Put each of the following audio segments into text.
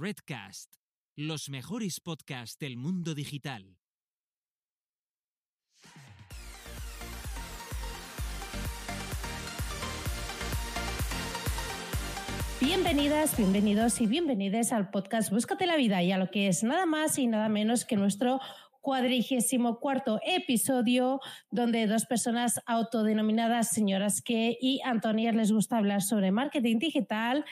Redcast, los mejores podcasts del mundo digital. Bienvenidas, bienvenidos y bienvenidas al podcast Búscate la vida y a lo que es nada más y nada menos que nuestro cuadrigésimo cuarto episodio donde dos personas autodenominadas señoras que y Antonia les gusta hablar sobre marketing digital,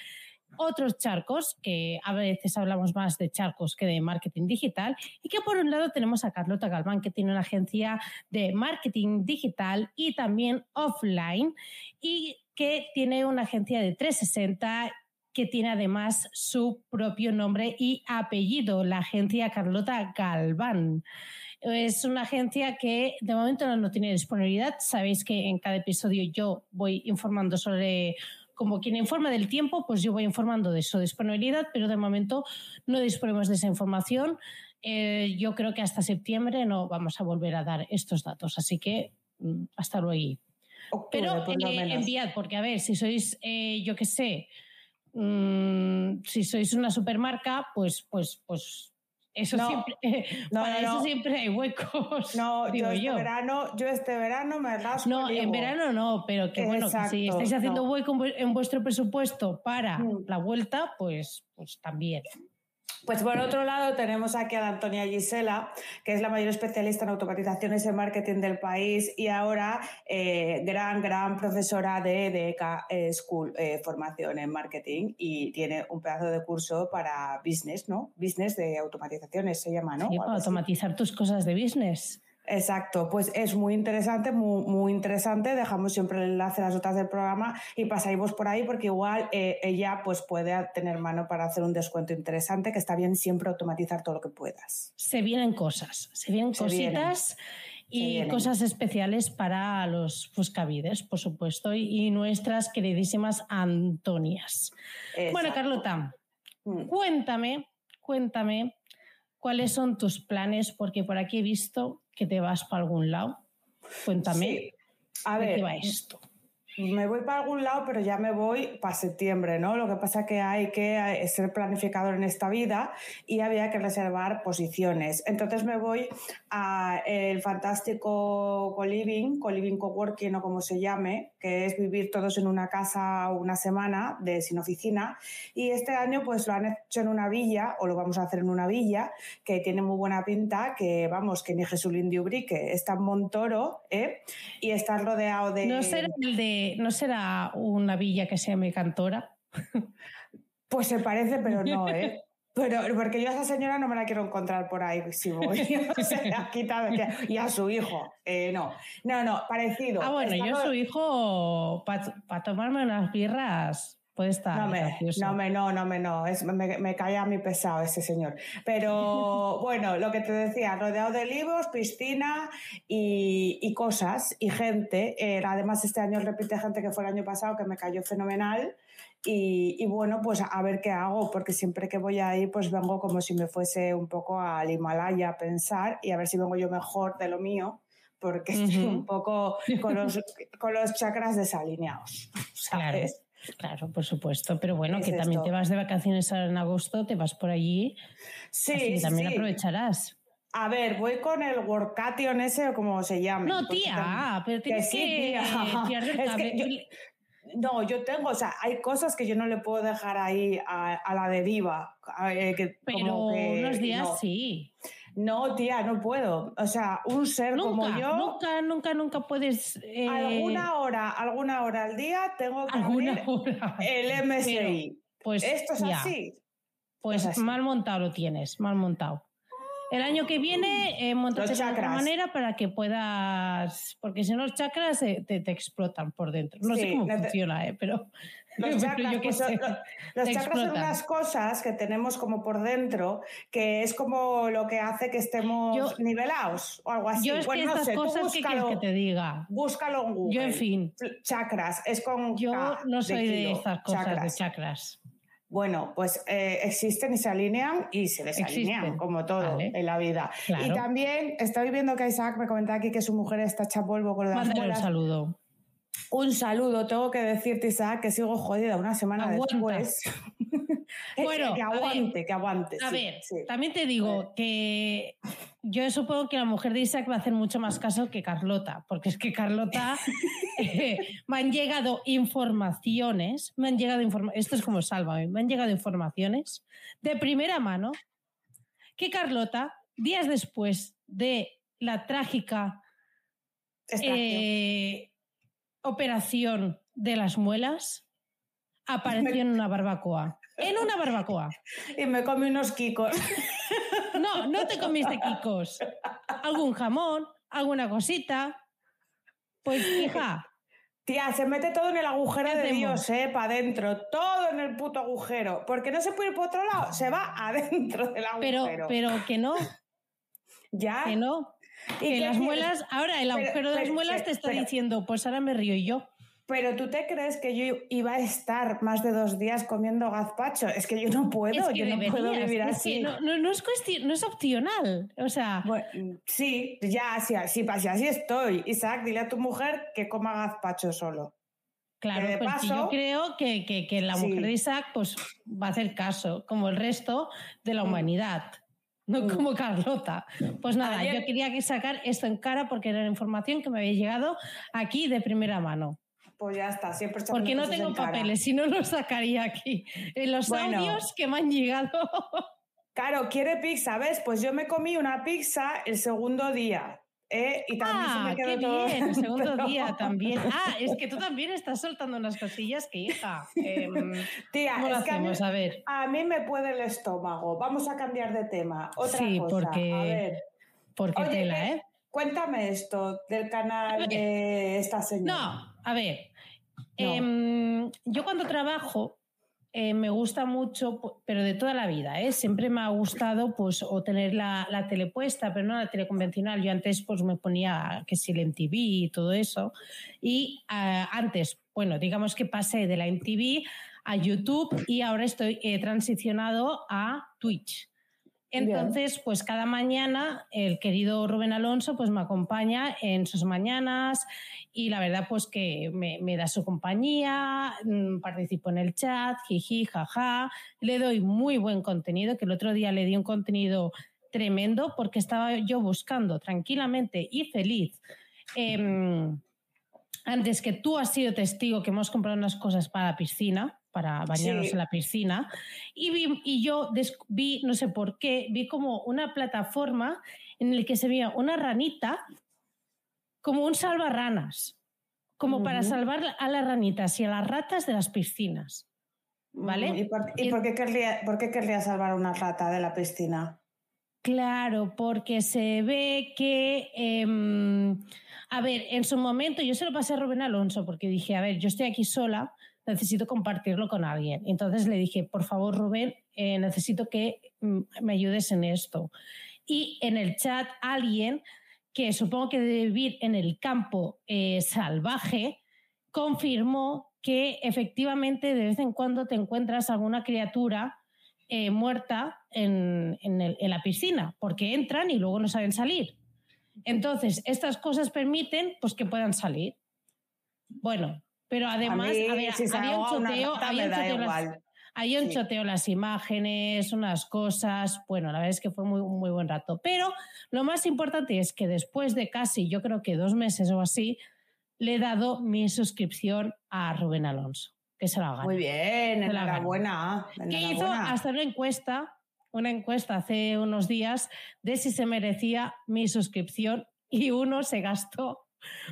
otros charcos, que a veces hablamos más de charcos que de marketing digital, y que por un lado tenemos a Carlota Galván, que tiene una agencia de marketing digital y también offline, y que tiene una agencia de 360 que tiene además su propio nombre y apellido, la agencia Carlota Galván. Es una agencia que de momento no tiene disponibilidad. Sabéis que en cada episodio yo voy informando sobre como quien informa del tiempo, pues yo voy informando de su disponibilidad, pero de momento no disponemos de esa información. Eh, yo creo que hasta septiembre no vamos a volver a dar estos datos, así que mm, hasta luego. pero eh, enviad, porque a ver, si sois, eh, yo qué sé, Mm, si sois una supermarca, pues, pues, pues eso siempre, para eso siempre hay huecos. No, yo este verano, yo este verano me rasco. No, en verano no, pero que bueno, si estáis haciendo hueco en vuestro presupuesto para mm. la vuelta, pues, pues también. Pues por otro lado tenemos aquí a la Antonia Gisela, que es la mayor especialista en automatizaciones y marketing del país y ahora eh, gran, gran profesora de DECA eh, School, eh, formación en marketing y tiene un pedazo de curso para business, ¿no? Business de automatizaciones se llama, ¿no? Sí, para automatizar tus cosas de business. Exacto, pues es muy interesante, muy, muy, interesante. Dejamos siempre el enlace a las otras del programa y pasáis por ahí porque igual eh, ella pues puede tener mano para hacer un descuento interesante, que está bien siempre automatizar todo lo que puedas. Se vienen cosas, se vienen cositas y cosas especiales para los Fuscavides, por supuesto, y, nuestras queridísimas Antonias. Bueno, Carlota, mm. cuéntame, cuéntame cuáles son tus planes, porque por aquí he visto que te vas para algún lado. Cuéntame. A ver, qué va esto? Me voy para algún lado, pero ya me voy para septiembre, ¿no? Lo que pasa es que hay que eh, ser planificador en esta vida y había que reservar posiciones. Entonces me voy a el fantástico co-living, co-living coworking o como se llame, que es vivir todos en una casa una semana sin oficina. Y este año pues lo han hecho en una villa, o lo vamos a hacer en una villa, que tiene muy buena pinta, que vamos, que ni Jesulín de Ubrique, está en Montoro, ¿eh? Y está rodeado de... No será el de ¿no será una villa que se llame Cantora? Pues se parece, pero no, ¿eh? Pero porque yo a esa señora no me la quiero encontrar por ahí si voy. se ha quitado. Y a su hijo. Eh, no, no, no, parecido. Ah, bueno, yo a su hijo, para tomarme unas birras, puede estar. No, me, no, me, no, no, me, no. Es, me, me cae a mi pesado ese señor. Pero bueno, lo que te decía, rodeado de libros, piscina y, y cosas y gente. Eh, además, este año repite gente que fue el año pasado, que me cayó fenomenal. Y, bueno, pues a ver qué hago, porque siempre que voy ahí, pues vengo como si me fuese un poco al Himalaya a pensar y a ver si vengo yo mejor de lo mío, porque estoy un poco con los, con los chakras desalineados, ¿sabes? Claro. Por supuesto, pero bueno, que también te vas de vacaciones ahora en agosto, te vas por allí. Sí. Así también aprovecharás. A ver, voy con el workation ese o como se llama. No, tía, pero tienes que, que, que no, yo tengo, o sea, hay cosas que yo no le puedo dejar ahí a, la deriva. Eh, Pero unos días sí. No, tía, no puedo. O sea, un ser como yo. Nunca, nunca, nunca puedes. Eh, alguna hora, alguna hora al día tengo que abrir el MSI. pues Esto es así. Pues mal montado lo tienes, mal montado. El año que viene eh, montate de otra manera para que puedas, porque si no los chakras te, te, explotan por dentro. No sé cómo funciona, ¿eh? pero los chakras, pues, los chakras son unas cosas que tenemos como por dentro, que es como lo que hace que estemos nivelados o algo así. Yo es bueno, que estas cosas que quieres que te diga. Búscalo en Google. Yo en fin. Chakras, es con Yo no soy de, estas cosas de chakras. Bueno, pues eh, existen y se alinean y se desalinean, como todo en la vida. Y también estoy viendo que Isaac me comentaba aquí que su mujer está hecha polvo con las un saludo. Un saludo, tengo que decirte, Isaac, que sigo jodida una semana después. Bueno, que a ver, aguante, que aguante. A sí, ver, sí. también te digo que yo supongo que la mujer de Isaac va a hacer mucho más caso que Carlota, porque es que Carlota eh, me han llegado informaciones, me han llegado informa- esto es como sálvame, me han llegado informaciones de primera mano que Carlota, días después de la trágica eh, operación de las muelas, apareció en una barbacoa. En una barbacoa. Y me comí unos kikos. No, no te comiste kikos. Algún jamón, alguna cosita. Pues hija, Tía, se mete todo en el agujero ¿Qué de? Dios, ¿eh? Para adentro. Todo en el puto agujero. Porque no se puede ir por otro lado. Se va adentro del pero, agujero. pero que no, ya. que no. ¿Y qué las muelas, ahora el Pero- agujero de las pero- muelas te está diciendo, pues ahora me río yo. Pero tú te crees que yo iba a estar más de dos días comiendo gazpacho. Es que yo no puedo, es que yo no puedo vivir así. no, no- no es cuestión, no es opcional. O sea, Bueno, sí, ya, sí, sí, pa- sí, así estoy. Isaac, dile a tu mujer que coma gazpacho solo. Claro, pues que yo paso- creo que, que- que la Sí. mujer de Isaac pues, va a hacer caso, como el resto de la Mm. humanidad, no Mm. como Carlota. Pues nada, Ayer- yo quería que sacar esto en cara porque era la información que me había llegado aquí de primera mano. Pues ya está, siempre echando Porque no tengo papeles, si no los sacaría aquí. En los Bueno. audios que me han llegado. Claro, quiere pizza, ¿ves? Pues yo me comí una pizza el segundo día. ¿Eh? Y también se ah, me quedó qué todo. bien, el segundo Pero- día también. Ah, es que tú también estás soltando unas cosillas que, hija. em, Tía, ¿Cómo lo es que a mí? A ver. a mí me puede el estómago. Vamos a cambiar de tema. Otra Sí, cosa. porque- A ver, Porque Oye, tela, ¿qué- ¿eh? cuéntame esto del canal de esta señora. No, a ver. No. em, yo cuando trabajo eh, me gusta mucho, pero de toda la vida, ¿eh? siempre me ha gustado pues o tener la, la tele puesta, pero no la tele convencional. Yo antes pues me ponía que si el MTV y todo eso. Y ah, antes, bueno, digamos que pasé de la MTV a YouTube y ahora estoy eh, transicionado a Twitch. Bien. Entonces, pues cada mañana el querido Rubén Alonso pues me acompaña en sus mañanas y la verdad pues que me, me da su compañía, mm, participo en el chat, jiji, jaja, le doy muy buen contenido, que el otro día le di un contenido tremendo porque estaba yo buscando tranquilamente y feliz. Antes que tú has sido testigo que hemos comprado unas cosas para la piscina, para bañarnos Sí. en la piscina, y, vi- y yo vi, no sé por qué, vi como una plataforma en la que se veía una ranita como un salvarranas, como para salvar a las ranitas y a las ratas de las piscinas. ¿vale? Mm, ¿Y, por, y Y- por qué querría, por qué querría salvar una rata de la piscina? Claro, porque se ve que, em, a ver, en su momento yo se lo pasé a Rubén Alonso porque dije, a ver, yo estoy aquí sola, necesito compartirlo con alguien. Entonces le dije, por favor, Rubén, eh, necesito que mm, me ayudes en esto. Y en el chat alguien que supongo que debe vivir en el campo eh, salvaje, confirmó que efectivamente de vez en cuando te encuentras alguna criatura eh, muerta en, la piscina, porque entran y luego no saben salir. Entonces, estas cosas permiten pues, que puedan salir. Bueno, pero además mí, si había un choteo, había un choteo las- un Sí. choteo las imágenes, unas cosas. Bueno, la verdad es que fue muy, muy buen rato. Pero lo más importante es que después de casi, yo creo que dos meses o así, le he dado mi suscripción a Rubén Alonso, que se lo haga. Muy bien, la enhorabuena. Que hizo hasta una encuesta, una encuesta hace unos días de si se merecía mi suscripción y uno se gastó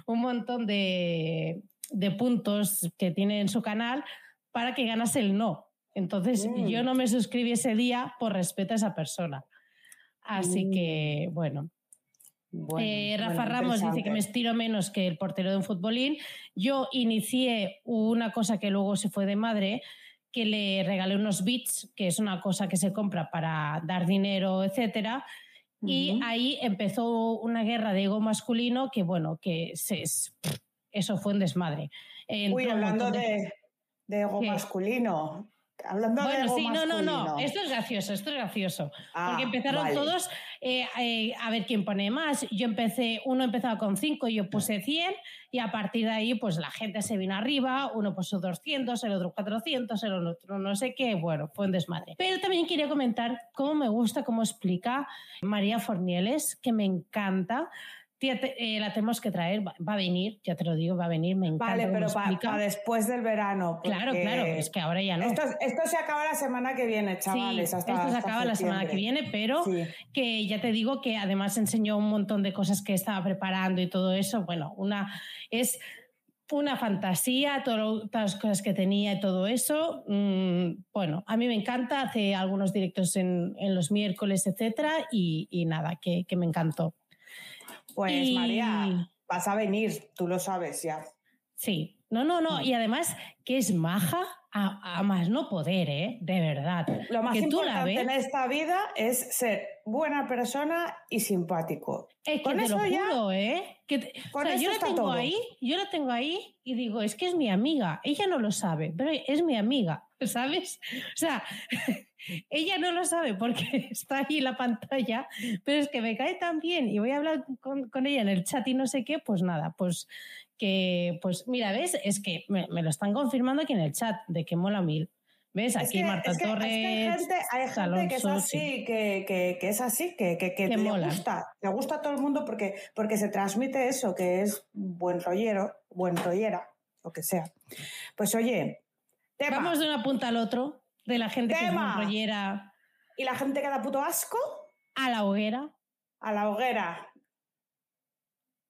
un montón de, de puntos que tiene en su canal para que ganase el no. Entonces Mm. yo no me suscribí ese día por respeto a esa persona. Así Mm. que, bueno, Bueno, eh, Rafa bueno, Ramos dice que me estiro menos que el portero de un futbolín. Yo inicié una cosa que luego se fue de madre, que le regalé unos bits, que es una cosa que se compra para dar dinero, etcétera. Y ahí empezó una guerra de ego masculino que, bueno, que se, es- eso fue un desmadre. Entró Uy, hablando de, de ego ¿Qué? masculino, Hablando de bueno, algo sí, no, no, no. Esto es gracioso, esto es gracioso. Ah, porque empezaron vale. todos eh, eh, a ver quién pone más. Yo empecé, uno empezaba con 5, yo puse 100 y a partir de ahí pues la gente se vino arriba, uno puso 200, el otro 400, el otro no sé qué, bueno, fue un desmadre. Pero también quería comentar cómo me gusta, cómo explica María Fornieles, que me encanta. Tía, te- eh, la tenemos que traer, va, va a venir, ya te lo digo, va a venir, me encanta. Vale, pero para después del verano. Claro, claro, es que ahora ya no. Esto, esto se acaba la semana que viene, chavales. sí, hasta, esto se hasta acaba la semana que viene, pero Sí. que ya te digo que además enseñó un montón de cosas que estaba preparando y todo eso. Bueno, una es una fantasía, todo- todas las cosas que tenía y todo eso. Mm, bueno, a mí me encanta, hace algunos directos en, en los miércoles, etcétera, y, y nada, que, que me encantó. Pues Y- María, vas a venir, tú lo sabes ya. Sí, no, no, no, Mm. y además que es maja a, a más no poder, ¿eh? De verdad. Lo más que importante en esta vida es ser buena persona y simpático. Es que Con te lo eso ya- juro, ¿eh? Que te- o con sea, eso yo la tengo todo. ahí, yo la tengo ahí y digo, es que es mi amiga. Ella no lo sabe, pero es mi amiga, ¿sabes? O sea, ella no lo sabe porque está ahí en la pantalla, pero es que me cae tan bien y voy a hablar con, con ella en el chat y no sé qué, pues nada, pues que, pues mira, ¿ves? Es que me, me lo están confirmando aquí en el chat de que mola mil. ¿Ves? Es Aquí Marta es que- es que Torres. hay gente, hay gente que es así, sí. que, que- que es así, que, que, que Que le mola. gusta, le gusta a todo el mundo porque, porque se transmite eso, que es buen rollero, buen rollera, lo que sea. Pues oye, tema. Vamos de una punta al otro, de la gente que es rollera y la gente que da puto asco a la hoguera. a la hoguera.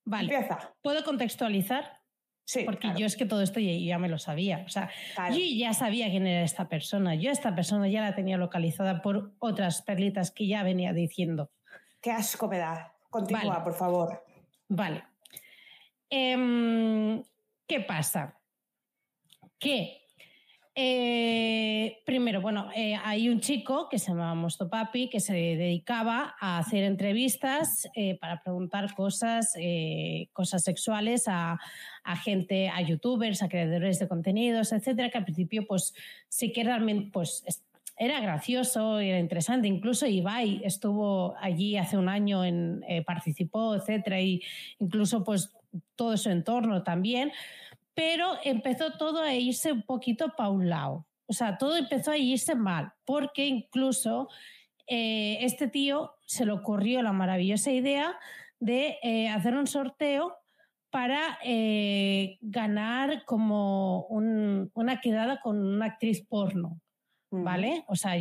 Vale, Empieza. ¿puedo contextualizar? Sí, Porque claro, yo es que todo esto ya, ya me lo sabía. O sea, claro. yo ya sabía quién era esta persona. Yo esta persona ya la tenía localizada por otras perlitas que ya venía diciendo. Qué asco me da. Continúa, Vale. por favor. Vale. Em, ¿Qué pasa? Que eh, primero, bueno, eh, hay un chico que se llama Mosto Papi que se dedicaba a hacer entrevistas eh, para preguntar cosas, eh, cosas sexuales a, a gente, a youtubers, a creadores de contenidos, etcétera, que al principio, pues sí que realmente, pues es- era gracioso, era interesante. Incluso Ibai estuvo allí hace un año, en, eh, participó, etcétera, y incluso, pues todo su entorno también pero empezó todo a irse un poquito para un lado. O sea, todo empezó a irse mal, porque incluso eh, este tío se le ocurrió la maravillosa idea de eh, hacer un sorteo para eh, ganar como un- una quedada con una actriz porno, ¿vale? O sea,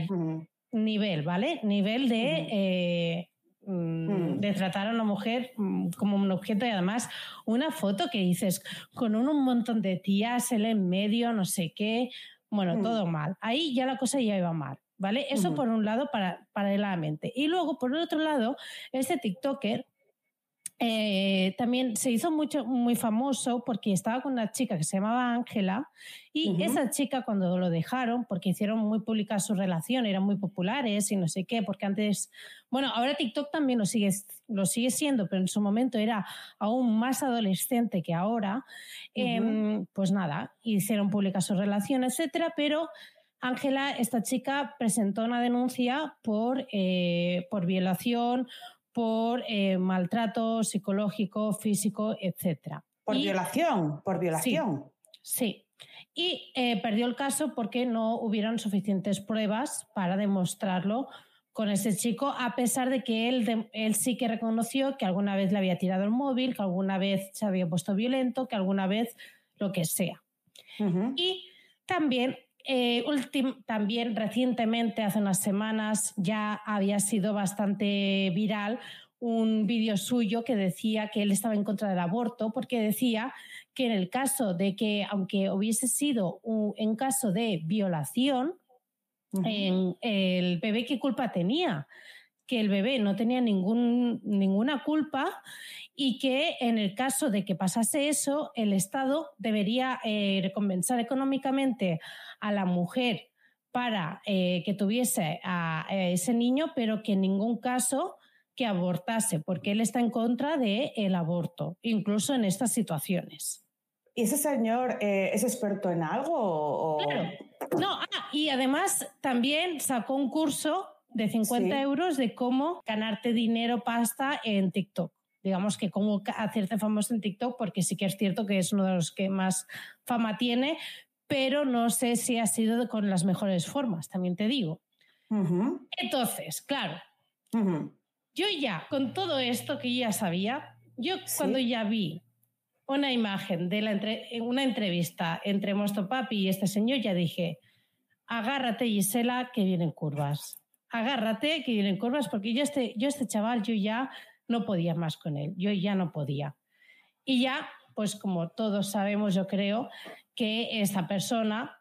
nivel, ¿vale? Nivel de, mm, Mm. de tratar a una mujer mm, como un objeto y además una foto que dices con un, un montón de tías, él en medio, no sé qué, bueno, Mm. todo mal. Ahí ya la cosa ya iba mal, ¿vale? Eso por un lado, para, paralelamente. Y luego, por el otro lado, este TikToker eh, también se hizo mucho, muy famoso porque estaba con una chica que se llamaba Ángela y Ujú. esa chica cuando lo dejaron, porque hicieron muy pública su relación, eran muy populares y no sé qué, porque antes, bueno, ahora TikTok también lo sigue, lo sigue siendo, pero en su momento era aún más adolescente que ahora, em, pues nada, hicieron pública su relación, etcétera, pero Ángela, esta chica, presentó una denuncia por, eh, por violación, por eh, maltrato psicológico, físico, etcétera. Por Y- violación, por violación. Sí. Y eh, perdió el caso porque no hubieron suficientes pruebas para demostrarlo con ese chico, a pesar de que él, él sí que reconoció que alguna vez le había tirado el móvil, que alguna vez se había puesto violento, que alguna vez lo que sea. Y también, eh, también recientemente, hace unas semanas, ya había sido bastante viral un vídeo suyo que decía que él estaba en contra del aborto porque decía que en el caso de que, aunque hubiese sido un, en caso de violación, en el bebé qué culpa tenía, que el bebé no tenía ningún, ninguna culpa y que en el caso de que pasase eso, el Estado debería eh, recompensar económicamente a la mujer para eh, que tuviese a, a ese niño, pero que en ningún caso que abortase, porque él está en contra del aborto, incluso en estas situaciones. ¿Y ese señor eh, es experto en algo? O... Claro, No, ah, y además también sacó un curso de 50 euros de cómo ganarte dinero, pasta en TikTok. Digamos que cómo hacerte famoso en TikTok, porque sí que es cierto que es uno de los que más fama tiene, pero no sé si ha sido con las mejores formas, también te digo. Entonces, claro, yo ya, con todo esto que ya sabía, yo cuando ya vi una imagen de la una entrevista entre Papi y este señor, ya dije, agárrate Gisela, que vienen curvas. Agárrate, que vienen curvas, porque yo este, yo este chaval, yo ya no podía más con él, yo ya no podía. Y ya, pues como todos sabemos, yo creo, que esta persona,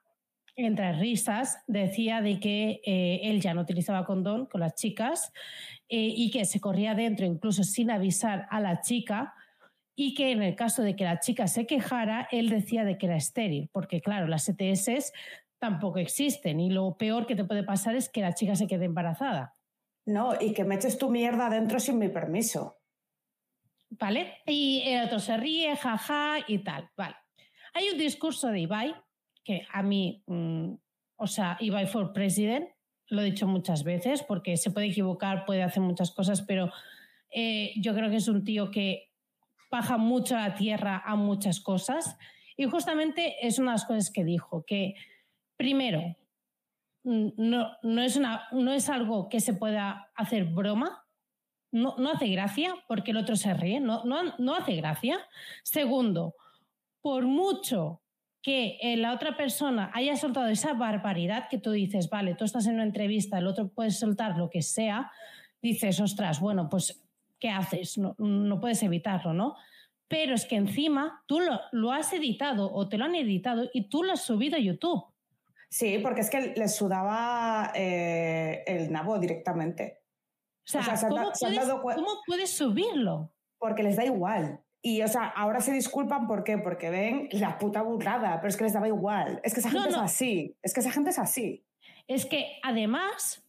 entre risas, decía de que eh, él ya no utilizaba condón con las chicas eh, y que se corría dentro incluso sin avisar a la chica y que en el caso de que la chica se quejara, él decía de que era estéril, porque claro, las ETS tampoco existen y lo peor que te puede pasar es que la chica se quede embarazada. No, y que me eches tu mierda adentro sin mi permiso. ¿Vale? Y el otro se ríe, jaja y tal. Vale. Hay un discurso de Ibai que a mí, mm, o sea, Ibai for President, lo he dicho muchas veces porque se puede equivocar, puede hacer muchas cosas, pero eh, yo creo que es un tío que baja mucho a la tierra a muchas cosas. Y justamente es una de las cosas que dijo, que primero, no, es, algo que se pueda hacer broma, no, hace gracia porque el otro se ríe, no hace gracia. Segundo, por mucho que eh, la otra persona haya soltado esa barbaridad que tú dices, vale, tú estás en una entrevista, el otro puede soltar lo que sea, dices, ostras, bueno, pues, ¿qué haces? No, puedes evitarlo, ¿no? Pero es que encima tú lo, has editado o te lo han editado y tú lo has subido a YouTube. Sí, porque es que le sudaba eh, el nabo directamente. O sea, ¿cómo puedes subirlo? Porque les da igual. Y, o sea, ahora se disculpan, ¿por qué? Porque ven la puta burrada, pero es que les daba igual. Es que esa gente es así. Es que esa gente es así. Es que, además,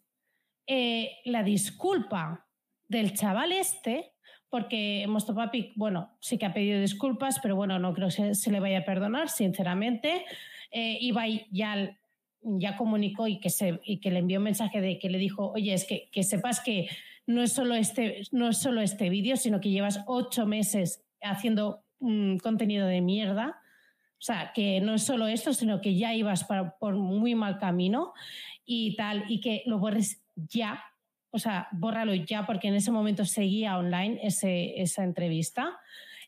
eh, la disculpa del chaval este, porque Mostopapi, bueno, sí que ha pedido disculpas, pero bueno, no creo que se, le vaya a perdonar, sinceramente. Eh, Ibai ya, ya comunicó y que, se, y que le envió un mensaje de que le dijo, oye, es que, que sepas que no es solo este, no es solo este vídeo, sino que llevas ocho meses haciendo contenido de mierda. O sea, que no es solo esto, sino que ya ibas por muy mal camino y tal, y que lo borres ya. O sea, bórralo ya, porque en ese momento seguía online ese, esa entrevista.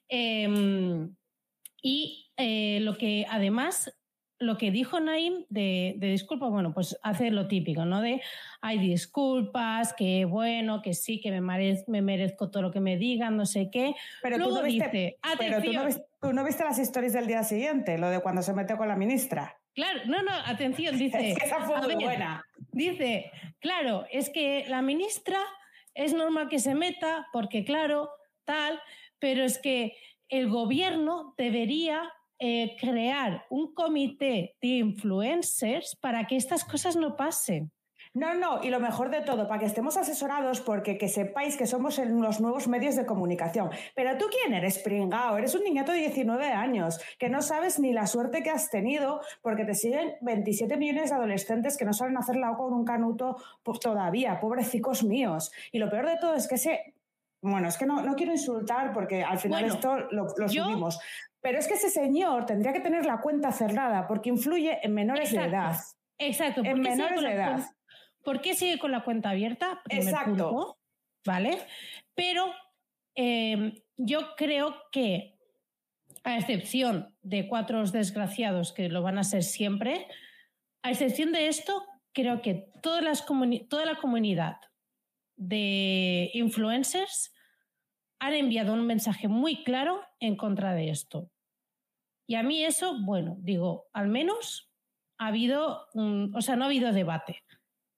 Em, y eh, lo que además lo que dijo Naim de, disculpas, bueno, pues hace lo típico, ¿no? De hay disculpas, que bueno, que sí, que me, me merezco todo lo que me digan, no sé qué. Pero, tú no, viste, pero tú, no viste, las historias del día siguiente, lo de cuando se metió con la ministra. Claro, no, no, atención, dice. es que esa fue muy buena. Dice, claro, es que la ministra es normal que se meta, porque claro, tal, pero es que el gobierno debería eh, crear un comité de influencers para que estas cosas no pasen. No, no, y lo mejor de todo, para que estemos asesorados, porque que sepáis que somos en los nuevos medios de comunicación. Pero tú quién eres, pringao, eres un niñato de 19 años, que no sabes ni la suerte que has tenido, porque te siguen 27 millones de adolescentes que no saben hacer la con un canuto pues, todavía, pobrecicos míos. Y lo peor de todo es que ese bueno, es que no, no quiero insultar porque al final esto lo, subimos. Pero es que ese señor tendría que tener la cuenta cerrada porque influye en menores de edad. Exacto. En menores de edad. ¿Por qué sigue con la cuenta abierta? Exacto. ¿Vale? Pero em, yo creo que, a excepción de cuatro desgraciados que lo van a ser siempre, a excepción de esto, creo que todas las toda la comunidad de influencers han enviado un mensaje muy claro en contra de esto. Y a mí eso, bueno, digo, al menos ha habido, o sea, no ha habido debate.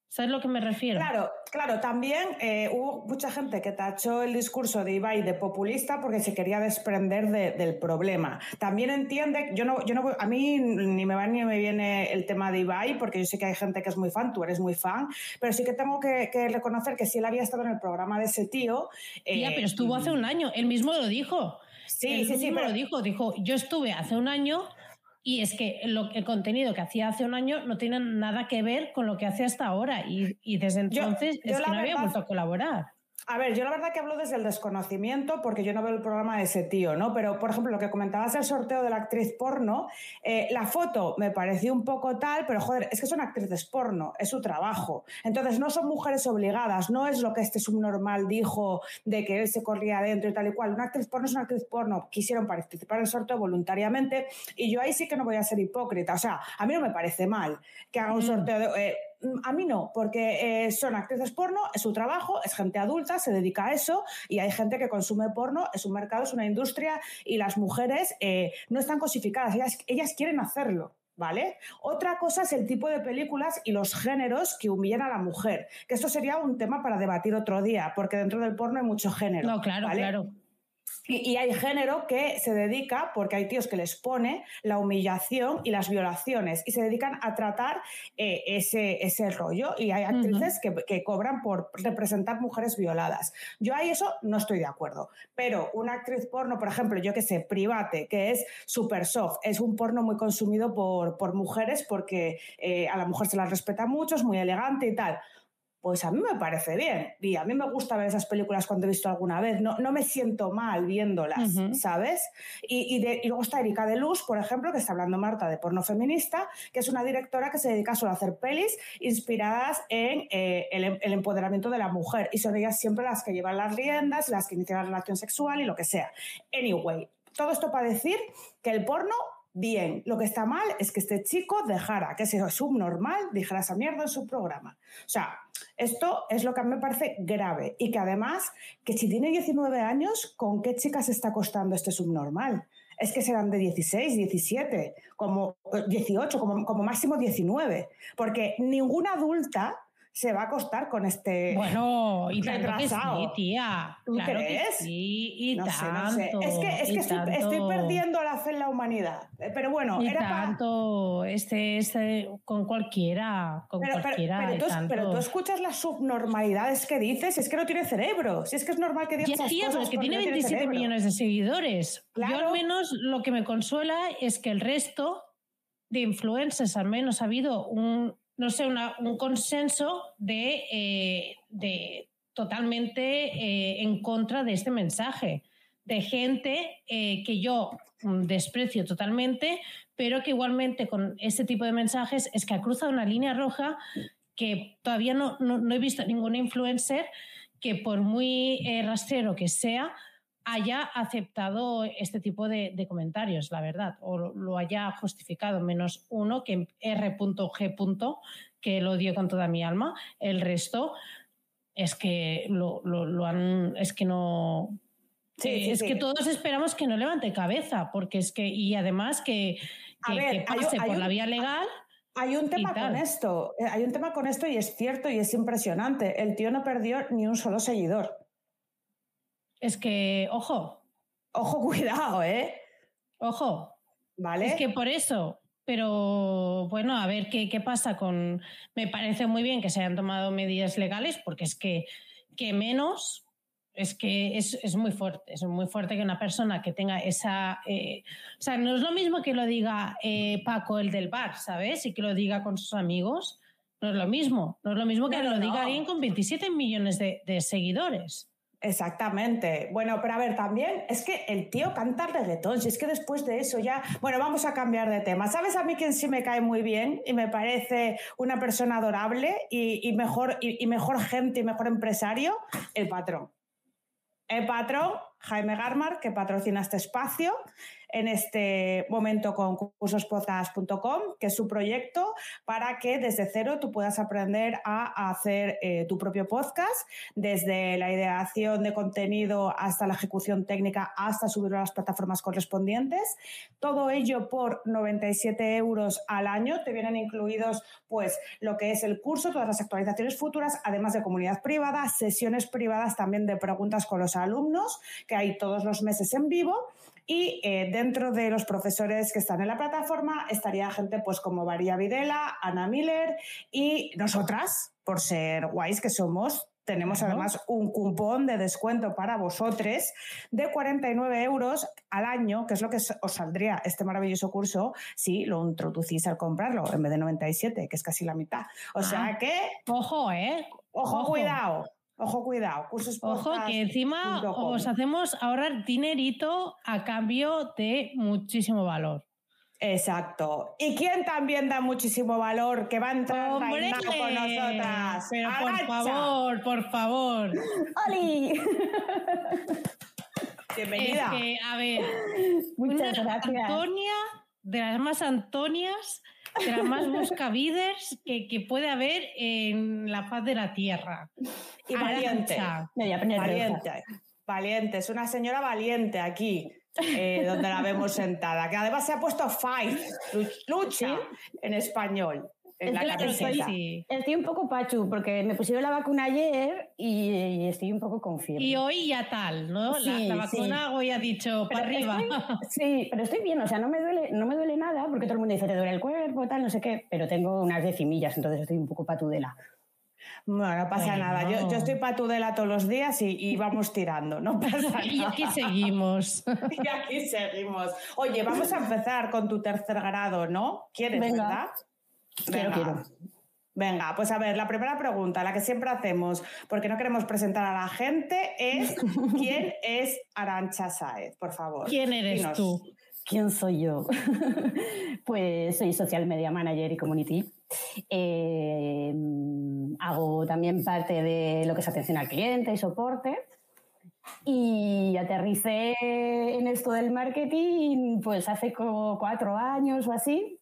¿Sabes a lo que me refiero? Claro, claro. También eh, hubo mucha gente que tachó el discurso de Ibai de populista porque se quería desprender del problema. También entiende, yo no, yo no, a mí ni me va ni me viene el tema de Ibai porque yo sé que hay gente que es muy fan, tú eres muy fan, pero sí que tengo que, reconocer que si él había estado en el programa de ese tío. Eh, pero estuvo hace un año, él mismo lo dijo. Sí, sí, sí. Pero... lo dijo, dijo, yo estuve hace un año Y es que el contenido que hacía hace un año no tiene nada que ver con lo que hace hasta ahora. Y, desde entonces es que no había vuelto a colaborar. A ver, yo la verdad que hablo desde el desconocimiento porque yo no veo el programa de ese tío, ¿no? Pero, por ejemplo, lo que comentabas el sorteo de la actriz porno, eh, la foto me pareció un poco tal, pero joder, es que son actrices porno, es su trabajo. Entonces, no son mujeres obligadas, no es lo que este subnormal dijo de que él se corría adentro y tal y cual. Una actriz porno es una actriz porno, quisieron participar en el sorteo voluntariamente y yo ahí sí que no voy a ser hipócrita. O sea, a mí no me parece mal que haga un mm. sorteo de... Eh, a mí no, porque eh, son actrices porno, es su trabajo, es gente adulta, se dedica a eso y hay gente que consume porno, es un mercado, es una industria y las mujeres eh, no están cosificadas, ellas, quieren hacerlo. ¿Vale? Otra cosa es el tipo de películas y los géneros que humillan a la mujer, que esto sería un tema para debatir otro día, porque dentro del porno hay mucho género. No, claro, claro. Y, hay género que se dedica, porque hay tíos que les pone la humillación y las violaciones y se dedican a tratar eh, ese, ese, rollo. Y hay actrices que, cobran por representar mujeres violadas. Yo ahí eso no estoy de acuerdo. Pero una actriz porno, por ejemplo, yo que sé, private, que es super soft, es un porno muy consumido por, por mujeres porque eh, a la mujer se la respeta mucho, es muy elegante y tal pues a mí me parece bien. Y a mí me gusta ver esas películas cuando he visto alguna vez. No, no me siento mal viéndolas, ¿sabes? Y, luego está Erika de Luz, por ejemplo, que está hablando Marta de porno feminista, que es una directora que se dedica solo a hacer pelis inspiradas en eh, el, el, empoderamiento de la mujer. Y son ellas siempre las que llevan las riendas, las que inician la relación sexual y lo que sea. Anyway, todo esto para decir que el porno bien. Lo que está mal es que este chico dejara, que ese subnormal, dijera esa mierda en su programa. O sea, esto es lo que a mí me parece grave. Y que además, que si tiene 19 años, ¿con qué chicas está acostando este subnormal? Es que serán de 16, 17, como 18, como, como máximo 19. Porque ninguna adulta se va a acostar con este bueno y tanto que sí tía ¿Tú claro crees? Que sí y tanto es que, es que estoy, perdiendo la fe en la humanidad. Eh, pero bueno y era tanto este, este con cualquiera con pero, cualquiera pero, tú, pero, tú, escuchas las subnormalidades que dices es que no tiene cerebro si es que es normal que digas tía, pero es que tiene 27 millones de seguidores. Yo al menos lo que me consuela es que el resto de influencers al menos ha habido un no sé, un consenso de, eh, de totalmente eh, en contra de este mensaje, de gente eh, que yo desprecio totalmente, pero que igualmente con este tipo de mensajes es que ha cruzado una línea roja que todavía no, no, he visto ningún influencer que por muy rastrero que sea, haya aceptado este tipo de, comentarios, la verdad, o lo, haya justificado, menos uno que R.G. que lo dio con toda mi alma. El resto es que lo, han, es que no. Eh, es que todos esperamos que no levante cabeza, porque es que, y además que, pase por la vía legal. Hay un tema con esto, eh, hay un tema con esto y es cierto y es impresionante. El tío no perdió ni un solo seguidor. Es que, ojo. Ojo, cuidado, ¿eh? Ojo. Vale. Es que por eso. Pero bueno, a ver qué, qué pasa con. Me parece muy bien que se hayan tomado medidas legales, porque es que, que menos es que es, es, muy fuerte, es muy fuerte que una persona que tenga esa... Eh, o sea, no es lo mismo que lo diga eh, Paco, el del bar, ¿sabes? Y que lo diga con sus amigos. No es lo mismo. No es lo mismo que lo diga alguien con 27 millones de, de seguidores. Exactamente. Bueno, pero a ver, también es que el tío canta reggaetón, si es que después de eso ya, bueno, vamos a cambiar de tema. ¿Sabes a mí quién sí me cae muy bien y me parece una persona adorable y, mejor, y mejor gente y mejor empresario? El patrón. El patrón, Jaime Garmar, que patrocina este espacio, en este momento con cursospodcast.com, que es su proyecto para que desde cero tú puedas aprender a hacer eh, tu propio podcast, desde la ideación de contenido hasta la ejecución técnica, hasta subirlo a las plataformas correspondientes. Todo ello por 97 euros al año. Te vienen incluidos pues lo que es el curso, todas las actualizaciones futuras, además de comunidad privada, sesiones privadas también de preguntas con los alumnos, que hay todos los meses en vivo y eh, dentro de los profesores que están en la plataforma estaría gente pues como María Videla, Ana Miller y nosotras, por ser guays que somos, tenemos además un cupón de descuento para vosotros de 49 euros al año, que es lo que os saldría este maravilloso curso si lo introducís al comprarlo, en vez de 97, que es casi la mitad. O sea Ah. que, Ojo, ¿eh? ojo, Ojo. cuidado, ojo, cuidado. Cursos Ojo, que encima os hacemos ahorrar dinerito a cambio de muchísimo valor. Exacto. ¿Y quién también da muchísimo valor que va a entrar con nosotras? Pero por favor, por favor. ¡Oli! Bienvenida. Es que, a ver, Muchas una gracias. Antonia, de las más Antonias, de las más buscavides que, que puede haber en la faz de la tierra. Y valiente. Valiente, valiente, es una señora valiente aquí, eh, donde la vemos sentada, que además se ha puesto fight, luch- lucha en español, en la la- estoy- Sí. Estoy un poco pachu porque me pusieron la vacuna ayer y, y estoy un poco con fiebre. Y hoy ya tal, ¿no? La- Sí, la, vacuna hoy ha dicho Pero para arriba. estoy- sí, pero estoy bien, o sea, no me duele, no me duele nada porque todo el mundo dice te duele el cuerpo, tal, no sé qué, pero tengo unas decimillas, entonces estoy un poco patudela. Bueno, no pasa Bueno. nada, yo, yo estoy patudela todos los días y, y vamos tirando, no pasa Y nada. aquí seguimos. Y aquí seguimos. Oye, vamos a empezar con tu tercer grado, ¿no? ¿Quieres, Venga. verdad? Quiero, Venga. quiero. Venga, pues a ver, la primera pregunta, la que siempre hacemos, porque no queremos presentar a la gente, es ¿quién es Arancha Saez? Por favor. ¿Quién eres dinos. tú? ¿Quién soy yo? pues soy social media manager y community. Eh, hago también parte de lo que es atención al cliente y soporte. Y aterricé en esto del marketing pues hace como cuatro años o así.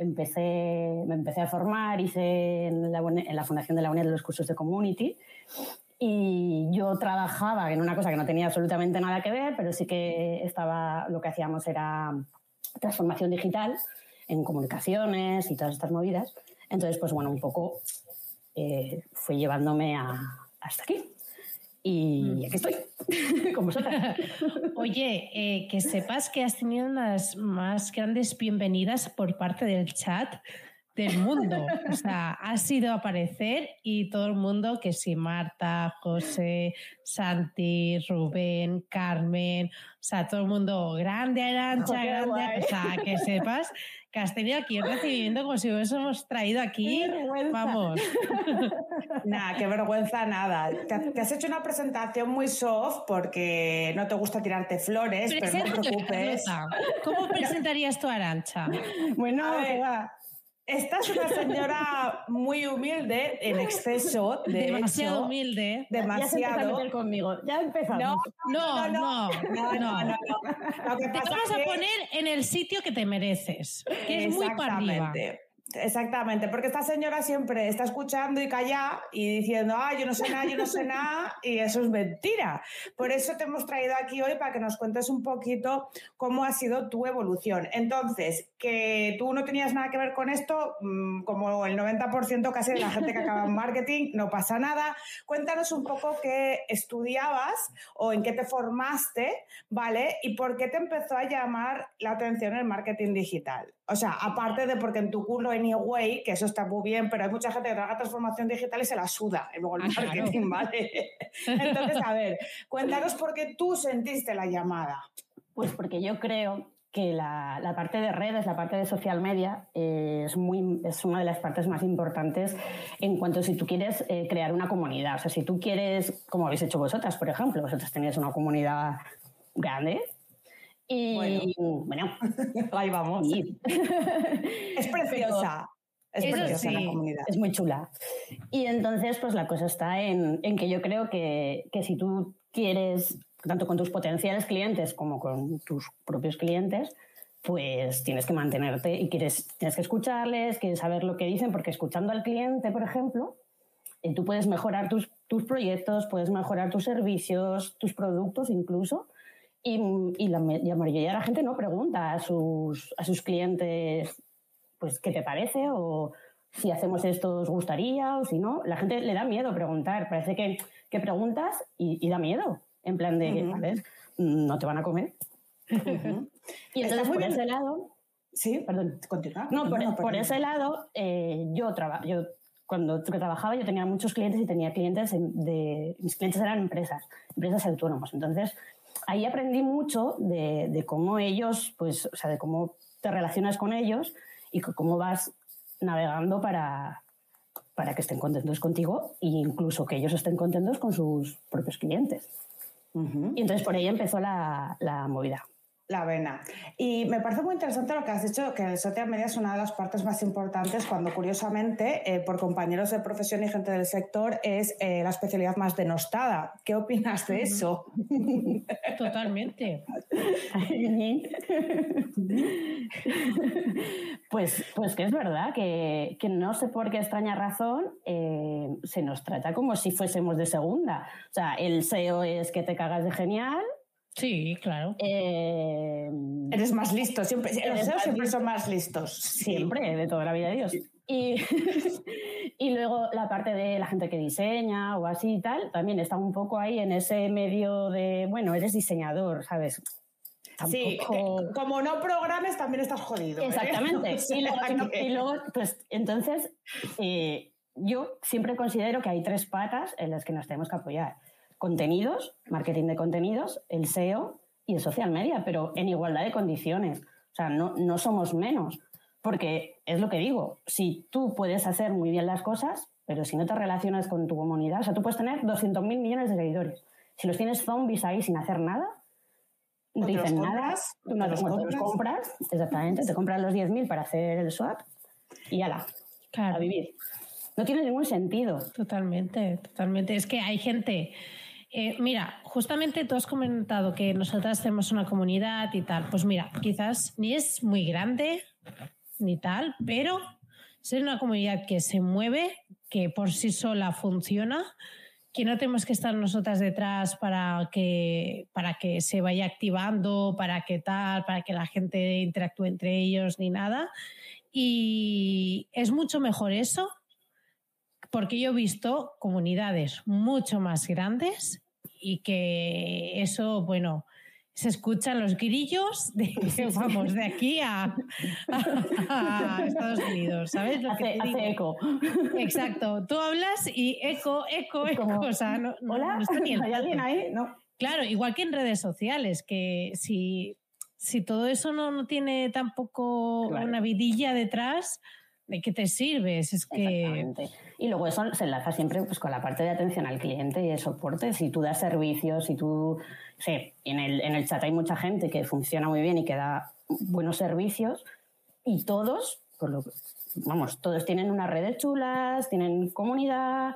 Empecé, me empecé a formar, hice en la, en la Fundación de la UNED los cursos de community y yo trabajaba en una cosa que no tenía absolutamente nada que ver, pero sí que estaba, lo que hacíamos era transformación digital en comunicaciones y todas estas movidas. Entonces, pues bueno, un poco eh, fue llevándome a, hasta aquí. Y aquí estoy, con vosotras. Oye, eh, que sepas que has tenido unas más grandes bienvenidas por parte del chat del mundo. O sea, has ido a aparecer y todo el mundo, que sí, Marta, José, Santi, Rubén, Carmen, o sea, todo el mundo grande, Arancha, Oh, grande. O sea, que sepas que has tenido aquí un recibimiento como si hubiésemos traído aquí, Qué vergüenza. vamos. Nada, qué vergüenza, nada. Te, te has hecho una presentación muy soft porque no te gusta tirarte flores, pero no te preocupes. Carlota. ¿Cómo presentarías tu Arancha? Bueno, A ver. que va. Esta es una señora muy humilde, en exceso, de Demasiado hecho, humilde. Ya se demasiado. meter conmigo. Ya empezamos. No, No, no, no, no, Te vamos a poner en el sitio que te mereces, que es muy para arriba. Exactamente. Porque esta señora siempre está escuchando y calla y diciendo, ah, yo no sé nada, yo no sé nada, y eso es mentira. Por eso te hemos traído aquí hoy para que nos cuentes un poquito cómo ha sido tu evolución. Entonces, que tú no tenías nada que ver con esto, mm, como el 90% casi de la gente que acaba en marketing, no pasa nada. Cuéntanos un poco qué estudiabas o en qué te formaste, ¿vale? Y por qué te empezó a llamar la atención el marketing digital. O sea, aparte de porque en tu curso Anyway, que eso está muy bien, pero hay mucha gente que trabaja transformación digital y se la suda, y luego el Ah, claro. marketing, ¿vale? Entonces, a ver, cuéntanos por qué tú sentiste la llamada. Pues porque yo creo que la, la parte de redes, la parte de social media, eh, es, muy, es una de las partes más importantes en cuanto si tú quieres eh, crear una comunidad. O sea, si tú quieres, como habéis hecho vosotras, por ejemplo, vosotras tenéis una comunidad grande. Y bueno, Ahí vamos. sí, Es preciosa. Es Eso preciosa la sí. comunidad. es muy chula. Y entonces, pues la cosa está en, en que yo creo que, que si tú quieres, tanto con tus potenciales clientes como con tus propios clientes, pues tienes que mantenerte y quieres, tienes que escucharles, quieres saber lo que dicen, porque escuchando al cliente, por ejemplo, eh, tú puedes mejorar tus, tus proyectos, puedes mejorar tus servicios, tus productos incluso. Y, y la, me- la mayoría de la gente no pregunta a sus, a sus clientes, pues, ¿qué te parece? O si hacemos esto, ¿os gustaría? O si no, la gente le da miedo preguntar. Parece que, que preguntas y, y da miedo. En plan de, Ujú. a ver, no te van a comer. Ujú. Y Está entonces, muy por bien. ese lado, Sí, Perdón. continúa. no, por, continúa, por ese lado, eh, yo, traba- yo cuando trabajaba yo tenía muchos clientes y tenía clientes de, mis clientes eran empresas, empresas autónomas. Entonces, ahí aprendí mucho de, de, cómo ellos, pues, o sea, de cómo te relacionas con ellos y cómo vas navegando para, para que estén contentos contigo e incluso que ellos estén contentos con sus propios clientes. Y entonces por ahí empezó la, la movida. La vena. Y me parece muy interesante lo que has dicho, que el social media es una de las partes más importantes cuando curiosamente eh, por compañeros de profesión y gente del sector es eh, la especialidad más denostada. ¿Qué opinas de eso? Totalmente. pues, pues que es verdad que, que, no sé por qué extraña razón eh, se nos trata como si fuésemos de segunda. O sea, el SEO es que te cagas de genial Sí, claro. Eh, eres más listo, siempre. Los SEO siempre son más listos. Siempre, de toda la vida de Dios. Y, y, luego la parte de la gente que diseña o así y tal, también está un poco ahí en ese medio de, bueno, eres diseñador, ¿sabes? Sí, como no programes también estás jodido. ¿eh? Exactamente. y, luego, pues entonces, eh, yo siempre considero que hay tres patas en las que nos tenemos que apoyar contenidos, marketing de contenidos, el SEO y el social media, pero en igualdad de condiciones. O sea, no, no somos menos. Porque es lo que digo, si tú puedes hacer muy bien las cosas, pero si no te relacionas con tu comunidad, o sea, tú puedes tener 200.000 millones de seguidores. Si los tienes zombies ahí sin hacer nada, no te dicen nada, tú no los, compras? compras, exactamente, te compras los 10.000 para hacer el swap y ala, a vivir. No tiene ningún sentido. Totalmente, totalmente. Es que hay gente eh, mira, justamente tú has comentado que nosotras tenemos una comunidad y tal. Pues mira, quizás ni es muy grande ni tal, pero es una comunidad que se mueve, que por sí sola funciona, que no tenemos que estar nosotras detrás para que, para que se vaya activando, para que tal, para que la gente interactúe entre ellos ni nada. Y es mucho mejor eso porque yo he visto comunidades mucho más grandes y que eso, bueno, se escuchan los grillos de, vamos, de aquí a, Estados Unidos, ¿sabes? hace, eco. Exacto. Tú hablas y eco, eco, eco. O sea, no, Hola, ¿hay alguien ahí? No. Claro, igual que en redes sociales, que si, si todo eso no, no tiene tampoco una vidilla detrás, ¿de qué te sirves? Es que... Y luego eso se enlaza siempre pues, con la parte de atención al cliente y el soporte. Si tú das servicios, si tú... Sí, en el, en el chat hay mucha gente que funciona muy bien y que da buenos servicios y todos, por lo vamos, todos tienen unas redes chulas, tienen comunidad,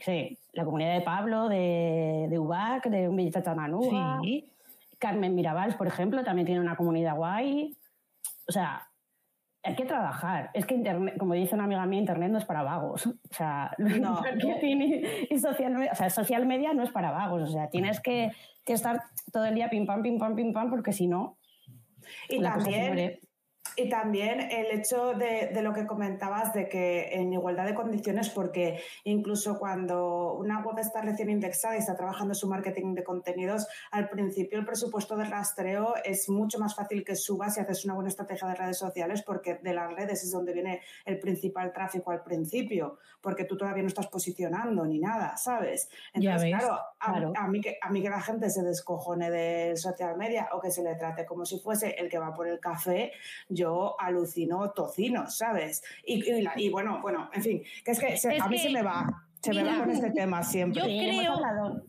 sí, la comunidad de Pablo, de, de UBAC, de Un Billete Sí. Carmen Mirabal, por ejemplo, también tiene una comunidad guay. O sea, hay que trabajar. Es que Internet, como dice una amiga mía, Internet no es para vagos. O sea, no. y, social, media, o sea, social media no es para vagos. O sea, tienes que, que estar todo el día pim pam, pim pam, pim pam, porque si no. Y también, y también el hecho de, de, lo que comentabas de que en igualdad de condiciones, porque incluso cuando una web está recién indexada y está trabajando su marketing de contenidos, al principio el presupuesto de rastreo es mucho más fácil que suba si haces una buena estrategia de redes sociales, porque de las redes es donde viene el principal tráfico al principio, porque tú todavía no estás posicionando ni nada, ¿sabes? Entonces, claro, a, mí que, a mí que la gente se descojone del social media o que se le trate como si fuese el que va por el café, yo alucino tocino, ¿sabes? Y, bueno, bueno, en fin, que es que a mí se me va, se me va con este tema siempre. Yo creo,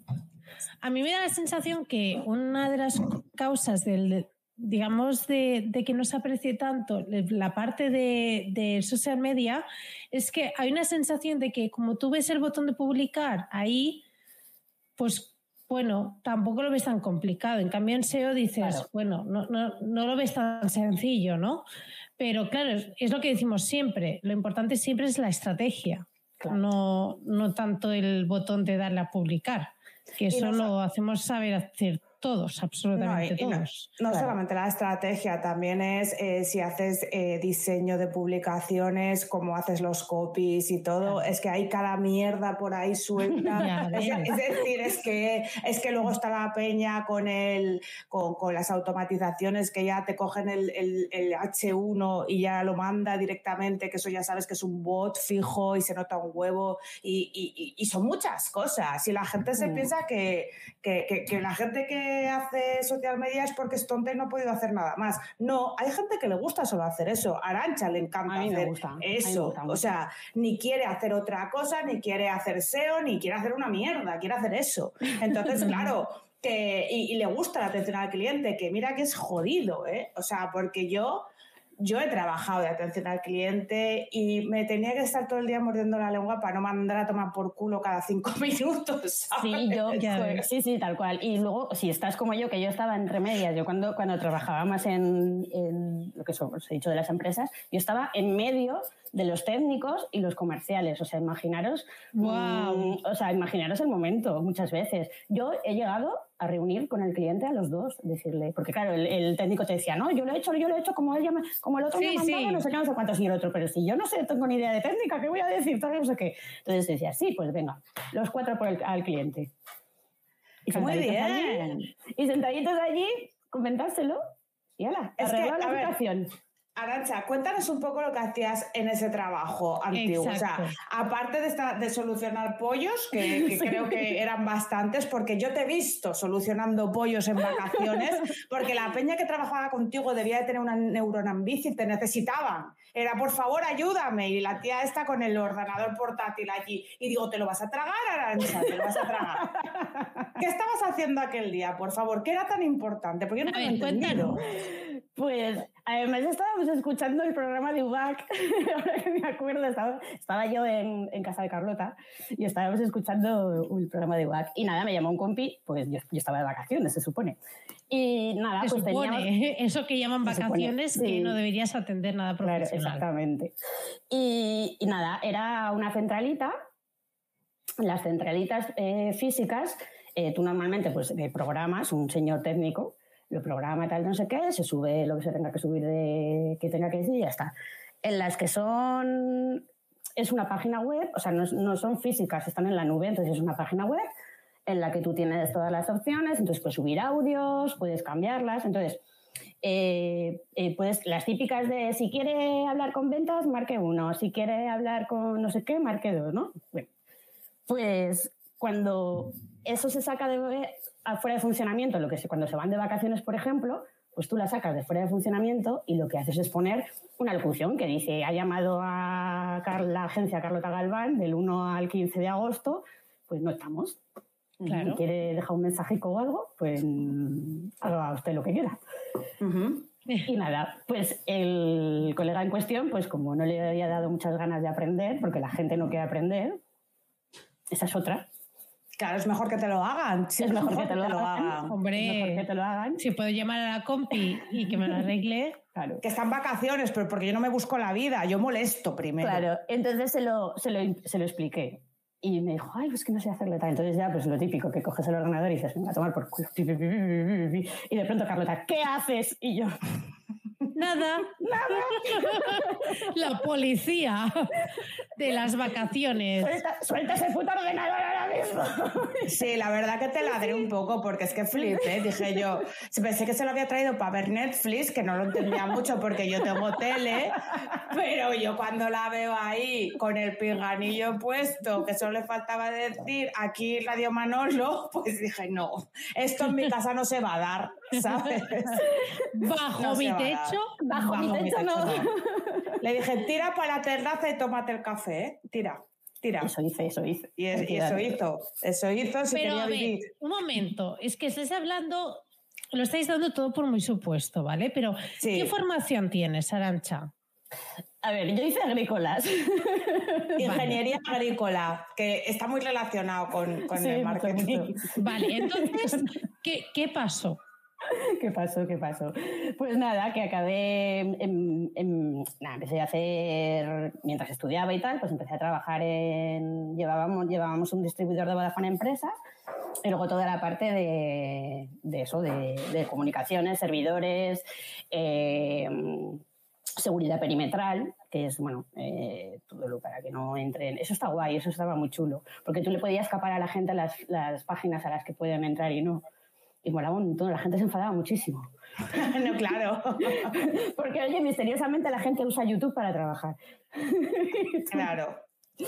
a mí me da la sensación que una de las causas del, digamos, de, que no se aprecie tanto la parte de, de, social media es que hay una sensación de que como tú ves el botón de publicar ahí, pues bueno, tampoco lo ves tan complicado. En cambio, en SEO dices, bueno, no, no, lo ves tan sencillo, ¿no? Pero claro, es, lo que decimos siempre. Lo importante siempre es la estrategia, no, no tanto el botón de darle a publicar, que eso lo hacemos saber hacer todos, absolutamente todos. No, solamente la estrategia, también es eh, si haces eh, diseño de publicaciones, cómo haces los copies y todo, es que hay cada mierda por ahí suelta. es, decir, es que, es que luego está la peña con, el, con, las automatizaciones que ya te cogen el, H1 y ya lo manda directamente, que eso ya sabes que es un bot fijo y se nota un huevo y, son muchas cosas. Y la gente se mm. piensa que, que la gente que hace social media es porque es tonta y no ha podido hacer nada más. No, hay gente que le gusta solo hacer eso. Arancha le encanta hacer eso. o sea, ni quiere hacer otra cosa, ni quiere hacer SEO, ni quiere hacer una mierda, quiere hacer eso. Entonces, claro, que, y, y, le gusta la atención al cliente, que mira que es jodido, ¿eh? O sea, porque yo yo he trabajado de atención al cliente y me tenía que estar todo el día mordiendo la lengua para no mandar a tomar por culo cada cinco minutos. Sí, yo, sí, sí, tal cual. Y luego, si estás como yo, que yo estaba en remedias, yo cuando, cuando trabajaba más en, en lo que os he dicho de las empresas, yo estaba en medio de los técnicos y los comerciales. O sea, imaginaros, wow. o sea, imaginaros el momento muchas veces. Yo he llegado a reunir con el cliente a los dos, decirle, porque claro, el, técnico te decía, no, yo lo he hecho, yo lo he hecho como él como el otro me ha mandado, no sé qué, no sé cuántos, y el otro, pero si yo no sé, tengo ni idea de técnica, ¿qué voy a decir? Todo no sé qué. Entonces decía, sí, pues venga, los cuatro por el, al cliente. Y Muy bien. y sentaditos allí, comentárselo y ala, arreglar la situación. Arancha, cuéntanos un poco lo que hacías en ese trabajo antiguo. O sea, aparte de, de solucionar pollos, que, creo que eran bastantes, porque yo te he visto solucionando pollos en vacaciones, porque la peña que trabajaba contigo debía de tener una neurona en bici, te necesitaban. Era, por favor, ayúdame. Y la tía está con el ordenador portátil allí. Y digo, ¿te lo vas a tragar, Arancha? ¿Te lo vas a tragar? ¿Qué estabas haciendo aquel día, por favor? ¿Qué era tan importante? Porque yo no me he entendido. Pues además estábamos escuchando el programa de UBAC, ahora que me acuerdo, estaba, yo en, casa de Carlota y estábamos escuchando el programa de UBAC y nada, me llamó un compi, pues yo, estaba de vacaciones, se supone. Y nada, pues supone, eso que llaman vacaciones que no deberías atender nada profesional. Claro, exactamente. Y, nada, era una centralita, las centralitas eh, físicas, eh, tú normalmente pues eh, programas un señor técnico lo programa tal, no sé qué, se sube lo que se tenga que subir de que tenga que decir y ya está. En las que son, es una página web, o sea, no, no son físicas, están en la nube, entonces es una página web en la que tú tienes todas las opciones, entonces puedes subir audios, puedes cambiarlas, entonces eh, eh, puedes, las típicas de si quiere hablar con ventas, marque uno, si quiere hablar con no sé qué, marque dos, ¿no? Bueno, pues cuando eso se saca de, fuera de funcionamiento, lo que es cuando se van de vacaciones, por ejemplo, pues tú la sacas de fuera de funcionamiento y lo que haces es poner una locución que dice, ha llamado a la agencia Carlota Galván del 1 al 15 de agosto, pues no estamos. Claro. Si quiere dejar un mensaje o algo, pues haga usted lo que quiera. Y nada, pues el colega en cuestión, pues como no le había dado muchas ganas de aprender, porque la gente no quiere aprender, esa es otra, Claro, es mejor que te lo hagan. es, mejor, que te, lo, hagan. Hombre, mejor que te lo hagan. Si puedo llamar a la compi y que me lo arregle. Claro. Que están vacaciones, pero porque yo no me busco la vida, yo molesto primero. Claro, entonces se lo, se lo, se lo expliqué. Y me dijo, ay, pues que no sé hacerle tal. Entonces ya, pues lo típico, que coges el ordenador y dices, venga, a tomar por culo. Y de pronto Carlota, ¿qué haces? Y yo, Nada. Nada. La policía de las vacaciones. Suelta, ese puto ordenador ahora mismo. Sí, la verdad que te ladré un poco porque es que flipé. Dije yo, pensé que se lo había traído para ver Netflix, que no lo entendía mucho porque yo tengo tele, pero yo cuando la veo ahí con el pinganillo puesto, que solo le faltaba decir aquí Radio Manolo, pues dije, no, esto en mi casa no se va a dar, ¿sabes? Bajo mi techo Bajo, mi techo, no. Le dije, tira para la terraza y tómate el café, ¿eh? Tira. Tira. Eso hice, eso hice. Y, eso hizo, eso hizo. Si Pero a ver, un momento, es que estáis hablando, lo estáis dando todo por muy supuesto, ¿vale? Pero, ¿qué formación tienes, Arancha? A ver, yo hice agrícolas. Ingeniería agrícola, que está muy relacionado con, con el marketing. Vale, entonces, ¿qué, ¿qué pasó? ¿Qué pasó? ¿Qué pasó? Pues nada, que acabé, nada, empecé a hacer, mientras estudiaba y tal, pues empecé a trabajar en, llevábamos, llevábamos un distribuidor de Vodafone Empresa Y luego toda la parte de, eso, de, comunicaciones, servidores, eh, seguridad perimetral, que es, bueno, eh, todo lo para que no entren. Eso está guay, eso estaba muy chulo, porque tú le podías escapar a la gente las, las páginas a las que pueden entrar y no. Y molaba un montón, la gente se enfadaba muchísimo. no, claro. porque, oye, misteriosamente la gente usa YouTube para trabajar. claro.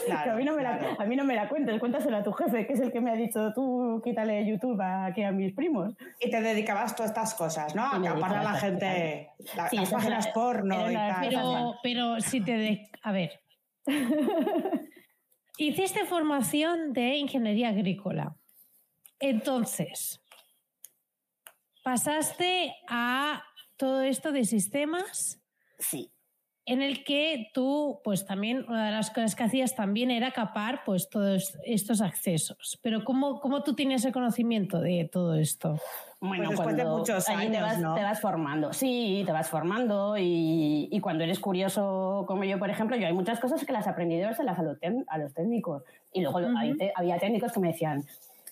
Claro, a, mí no me la, a mí no me la cuentes, cuéntaselo a tu jefe, que es el que me ha dicho tú quítale YouTube aquí a mis primos. Y te dedicabas todas estas cosas, ¿no? A capar a la gente, las páginas porno y tal. Pero, pero si te... De, a ver. Hiciste formación de ingeniería agrícola. Entonces, pasaste a todo esto de sistemas. Sí en el que tú, pues también, una de las cosas que hacías también era capar pues todos estos accesos. Pero ¿cómo, cómo tú tienes el conocimiento de todo esto? Bueno, pues después de muchos años, te vas, ¿no? te vas formando, sí, te vas formando y, y, cuando eres curioso como yo, por ejemplo, yo hay muchas cosas que las aprendí de las a los, a los técnicos y luego había técnicos que me decían,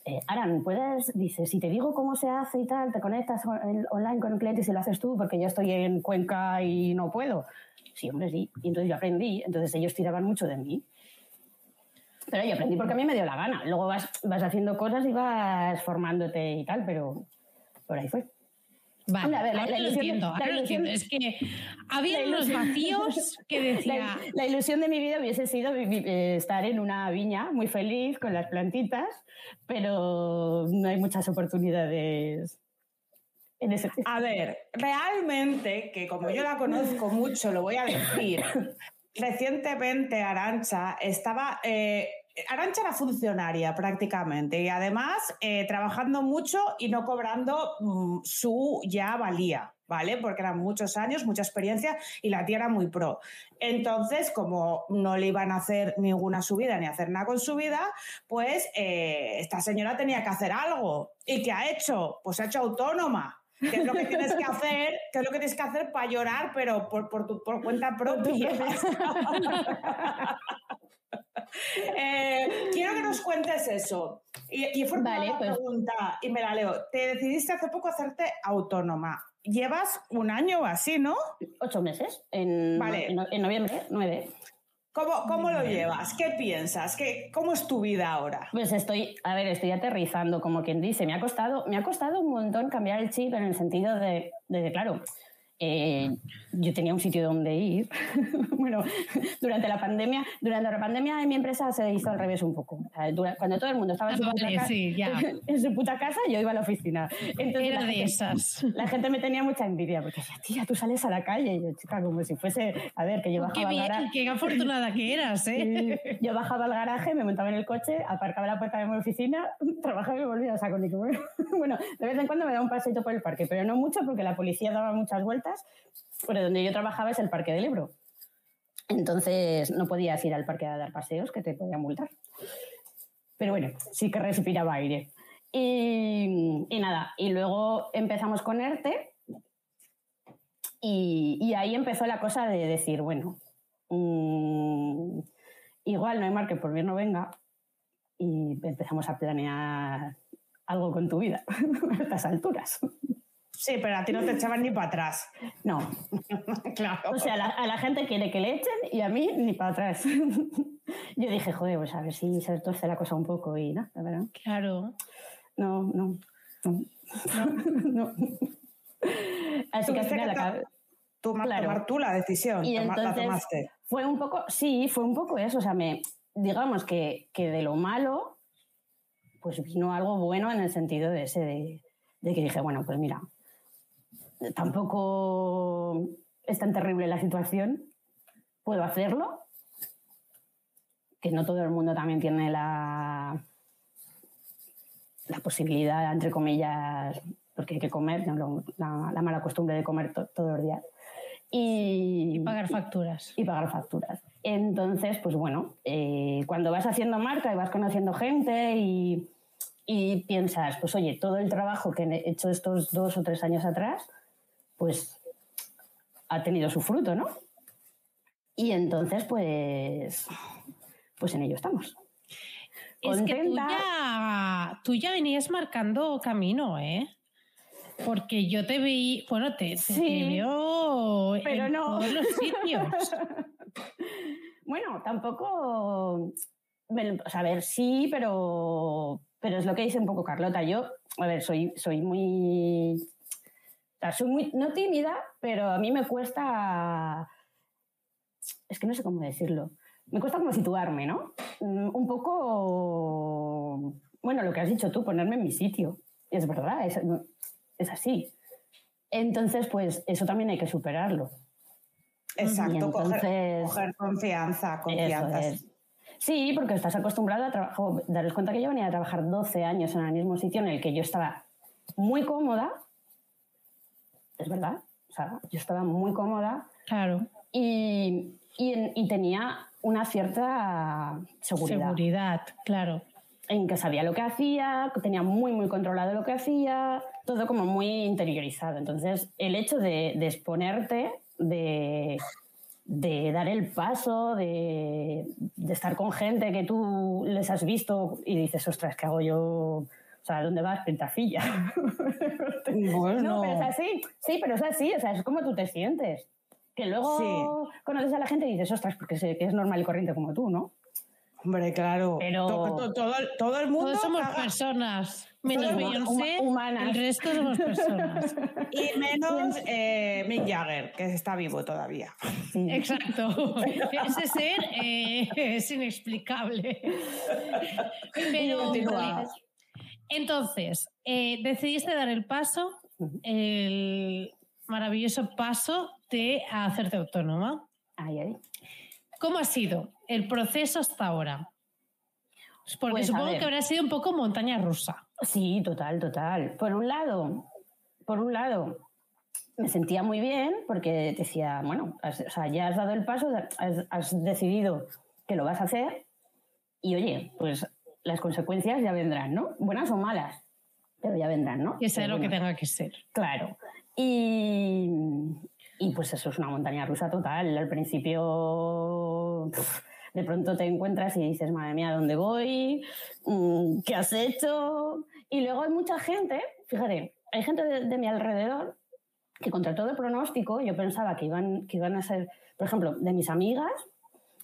eh, Aran, puedes, dice, si te digo cómo se hace y tal, te conectas online con un cliente y se lo haces tú porque yo estoy en Cuenca y no puedo. Sí, hombre, sí. Y entonces yo aprendí, entonces ellos tiraban mucho de mí. Pero yo aprendí porque a mí me dio la gana. Luego vas, vas haciendo cosas y vas formándote y tal, pero por ahí fue. Vale, a ver, la, ilusión, Es que había unos vacíos que decía. La, ilusión de mi vida hubiese sido eh, estar en una viña muy feliz con las plantitas, pero no hay muchas oportunidades a ver, realmente, que como yo la conozco mucho, lo voy a decir, recientemente Arancha estaba... Eh, Arancha era funcionaria prácticamente y además eh, trabajando mucho y no cobrando mm, su ya valía, ¿vale? Porque eran muchos años, mucha experiencia y la tía era muy pro. Entonces, como no le iban a hacer ninguna subida ni hacer nada con su vida, pues eh, esta señora tenía que hacer algo. ¿Y qué ha hecho? Pues ha hecho autónoma. ¿Qué es lo que tienes que hacer? ¿Qué es lo que tienes que hacer para llorar, pero por, por, tu, por cuenta propia? eh, quiero que nos cuentes eso. Y, y fue vale, una pues. pregunta, y me la leo. Te decidiste hace poco hacerte autónoma. Llevas un año o así, ¿no? Ocho meses. En, vale. en, en noviembre, nueve. ¿Cómo, lo llevas? ¿Qué piensas? ¿Qué, ¿Cómo es tu vida ahora? Pues estoy, a ver, estoy aterrizando, como quien dice. Me ha costado, me ha costado un montón cambiar el chip en el sentido de, de claro, eh, yo tenía un sitio donde ir. bueno, durante la pandemia, durante la pandemia en mi empresa se hizo al revés un poco. cuando todo el mundo estaba en su, ah, puta casa, en su, puta casa, yo iba a la oficina. Entonces, Era de esas. La gente me tenía mucha envidia porque decía, tía, tú sales a la calle. Y yo, chica, como si fuese, a ver, que yo bajaba qué al garaje. Qué afortunada que eras, ¿eh? yo bajaba al garaje, me montaba en el coche, aparcaba la puerta de mi oficina, trabajaba y me volvía a saco. bueno, de vez en cuando me daba un paseito por el parque, pero no mucho porque la policía daba muchas vueltas pero donde yo trabajaba es el Parque del Ebro. Entonces no podías ir al parque a dar paseos que te podían multar. Pero bueno, sí que respiraba aire. Y, nada, y luego empezamos con ERTE y, ahí empezó la cosa de decir, bueno, mm, igual no hay mar que por bien no venga y empezamos a planear algo con tu vida a estas alturas. Sí, pero a ti no te echaban ni para atrás. No. claro. O sea, a la, gente quiere que le echen y a mí ni para atrás. Yo dije, joder, pues a ver si se torce la cosa un poco y no, verdad. Claro. No, no. No. no. Así que al final acabé. Tomar, tú la decisión, y entonces, la tomaste. Fue un poco, sí, fue un poco eso. O sea, me, digamos que, que de lo malo, pues vino algo bueno en el sentido de ese de, de que dije, bueno, pues mira, tampoco es tan terrible la situación, puedo hacerlo, que no todo el mundo también tiene la, la posibilidad, entre comillas, porque hay que comer, la, mala costumbre de comer todos los días. Y, pagar facturas. Y pagar facturas. Entonces, pues bueno, eh, cuando vas haciendo marca y vas conociendo gente y, y piensas, pues oye, todo el trabajo que he hecho estos dos o tres años atrás, pues ha tenido su fruto, ¿no? Y entonces, pues, pues en ello estamos. Es que tú ya tú ya venías marcando camino, ¿eh? Porque yo te vi, bueno, te, te, Sí, veo pero en no. todos los sitios. Bueno, tampoco. bueno, O sea, a ver, sí, pero. Pero es lo que dice un poco Carlota. Yo, a ver, soy, soy muy. Sea, soy muy. No tímida, pero a mí me cuesta. Es que no sé cómo decirlo. Me cuesta como situarme, ¿no? Mm, Un poco. Bueno, lo que has dicho tú, ponerme en mi sitio. Es verdad, es, es así. Entonces, pues eso también hay que superarlo. Exacto, Y coger, entonces- coger confianza, confianza. Es. Sí, porque estás acostumbrado a trabajar. Daros cuenta que yo venía a trabajar 12 años en el mismo sitio en el que yo estaba muy cómoda. Es verdad. O sea, yo estaba muy cómoda Claro, y, y, en- y tenía una cierta seguridad, seguridad, claro. en que sabía lo que hacía, tenía muy, muy controlado lo que hacía, todo como muy interiorizado. Entonces, el hecho de, de exponerte, de, de dar el paso, de, de estar con gente que tú les has visto y dices, ostras, ¿qué hago yo? O sea, ¿dónde vas, pentafilla? Bueno, No, pero es así. Sí, pero es así. O sea, es como tú te sientes. Que luego conoces a la gente y dices, ostras, porque sé que es normal y corriente como tú, ¿no? hombre, claro. Pero- To- to- todo, el- todo el mundo Todos somos caga- personas, menos Beyoncé, huma- humanas. el resto somos personas. y menos eh, Mick Jagger, que está vivo todavía. Sí. Exacto. Ese ser eh, es inexplicable. Pero. Entonces, eh, decidiste dar el paso, el maravilloso paso de hacerte autónoma. Ay, ay. ¿Cómo ha sido el proceso hasta ahora? Porque Pues, supongo que habrá sido un poco montaña rusa. Sí, total, total. Por un lado, por un lado, me sentía muy bien porque decía, bueno, has- o sea, ya has dado el paso, has, has decidido que lo vas a hacer y oye, pues las consecuencias ya vendrán, ¿no? Buenas o malas, pero ya vendrán, ¿no? Que sea lo que tenga que ser. Claro. Y, y pues eso es una montaña rusa total. Al principio de pronto te encuentras y dices, madre mía, ¿dónde voy? Mm, ¿Qué has hecho? Y luego hay mucha gente, fíjate, hay gente de, de mi alrededor que contra todo pronóstico yo pensaba que iban, que iban a ser, por ejemplo, de mis amigas,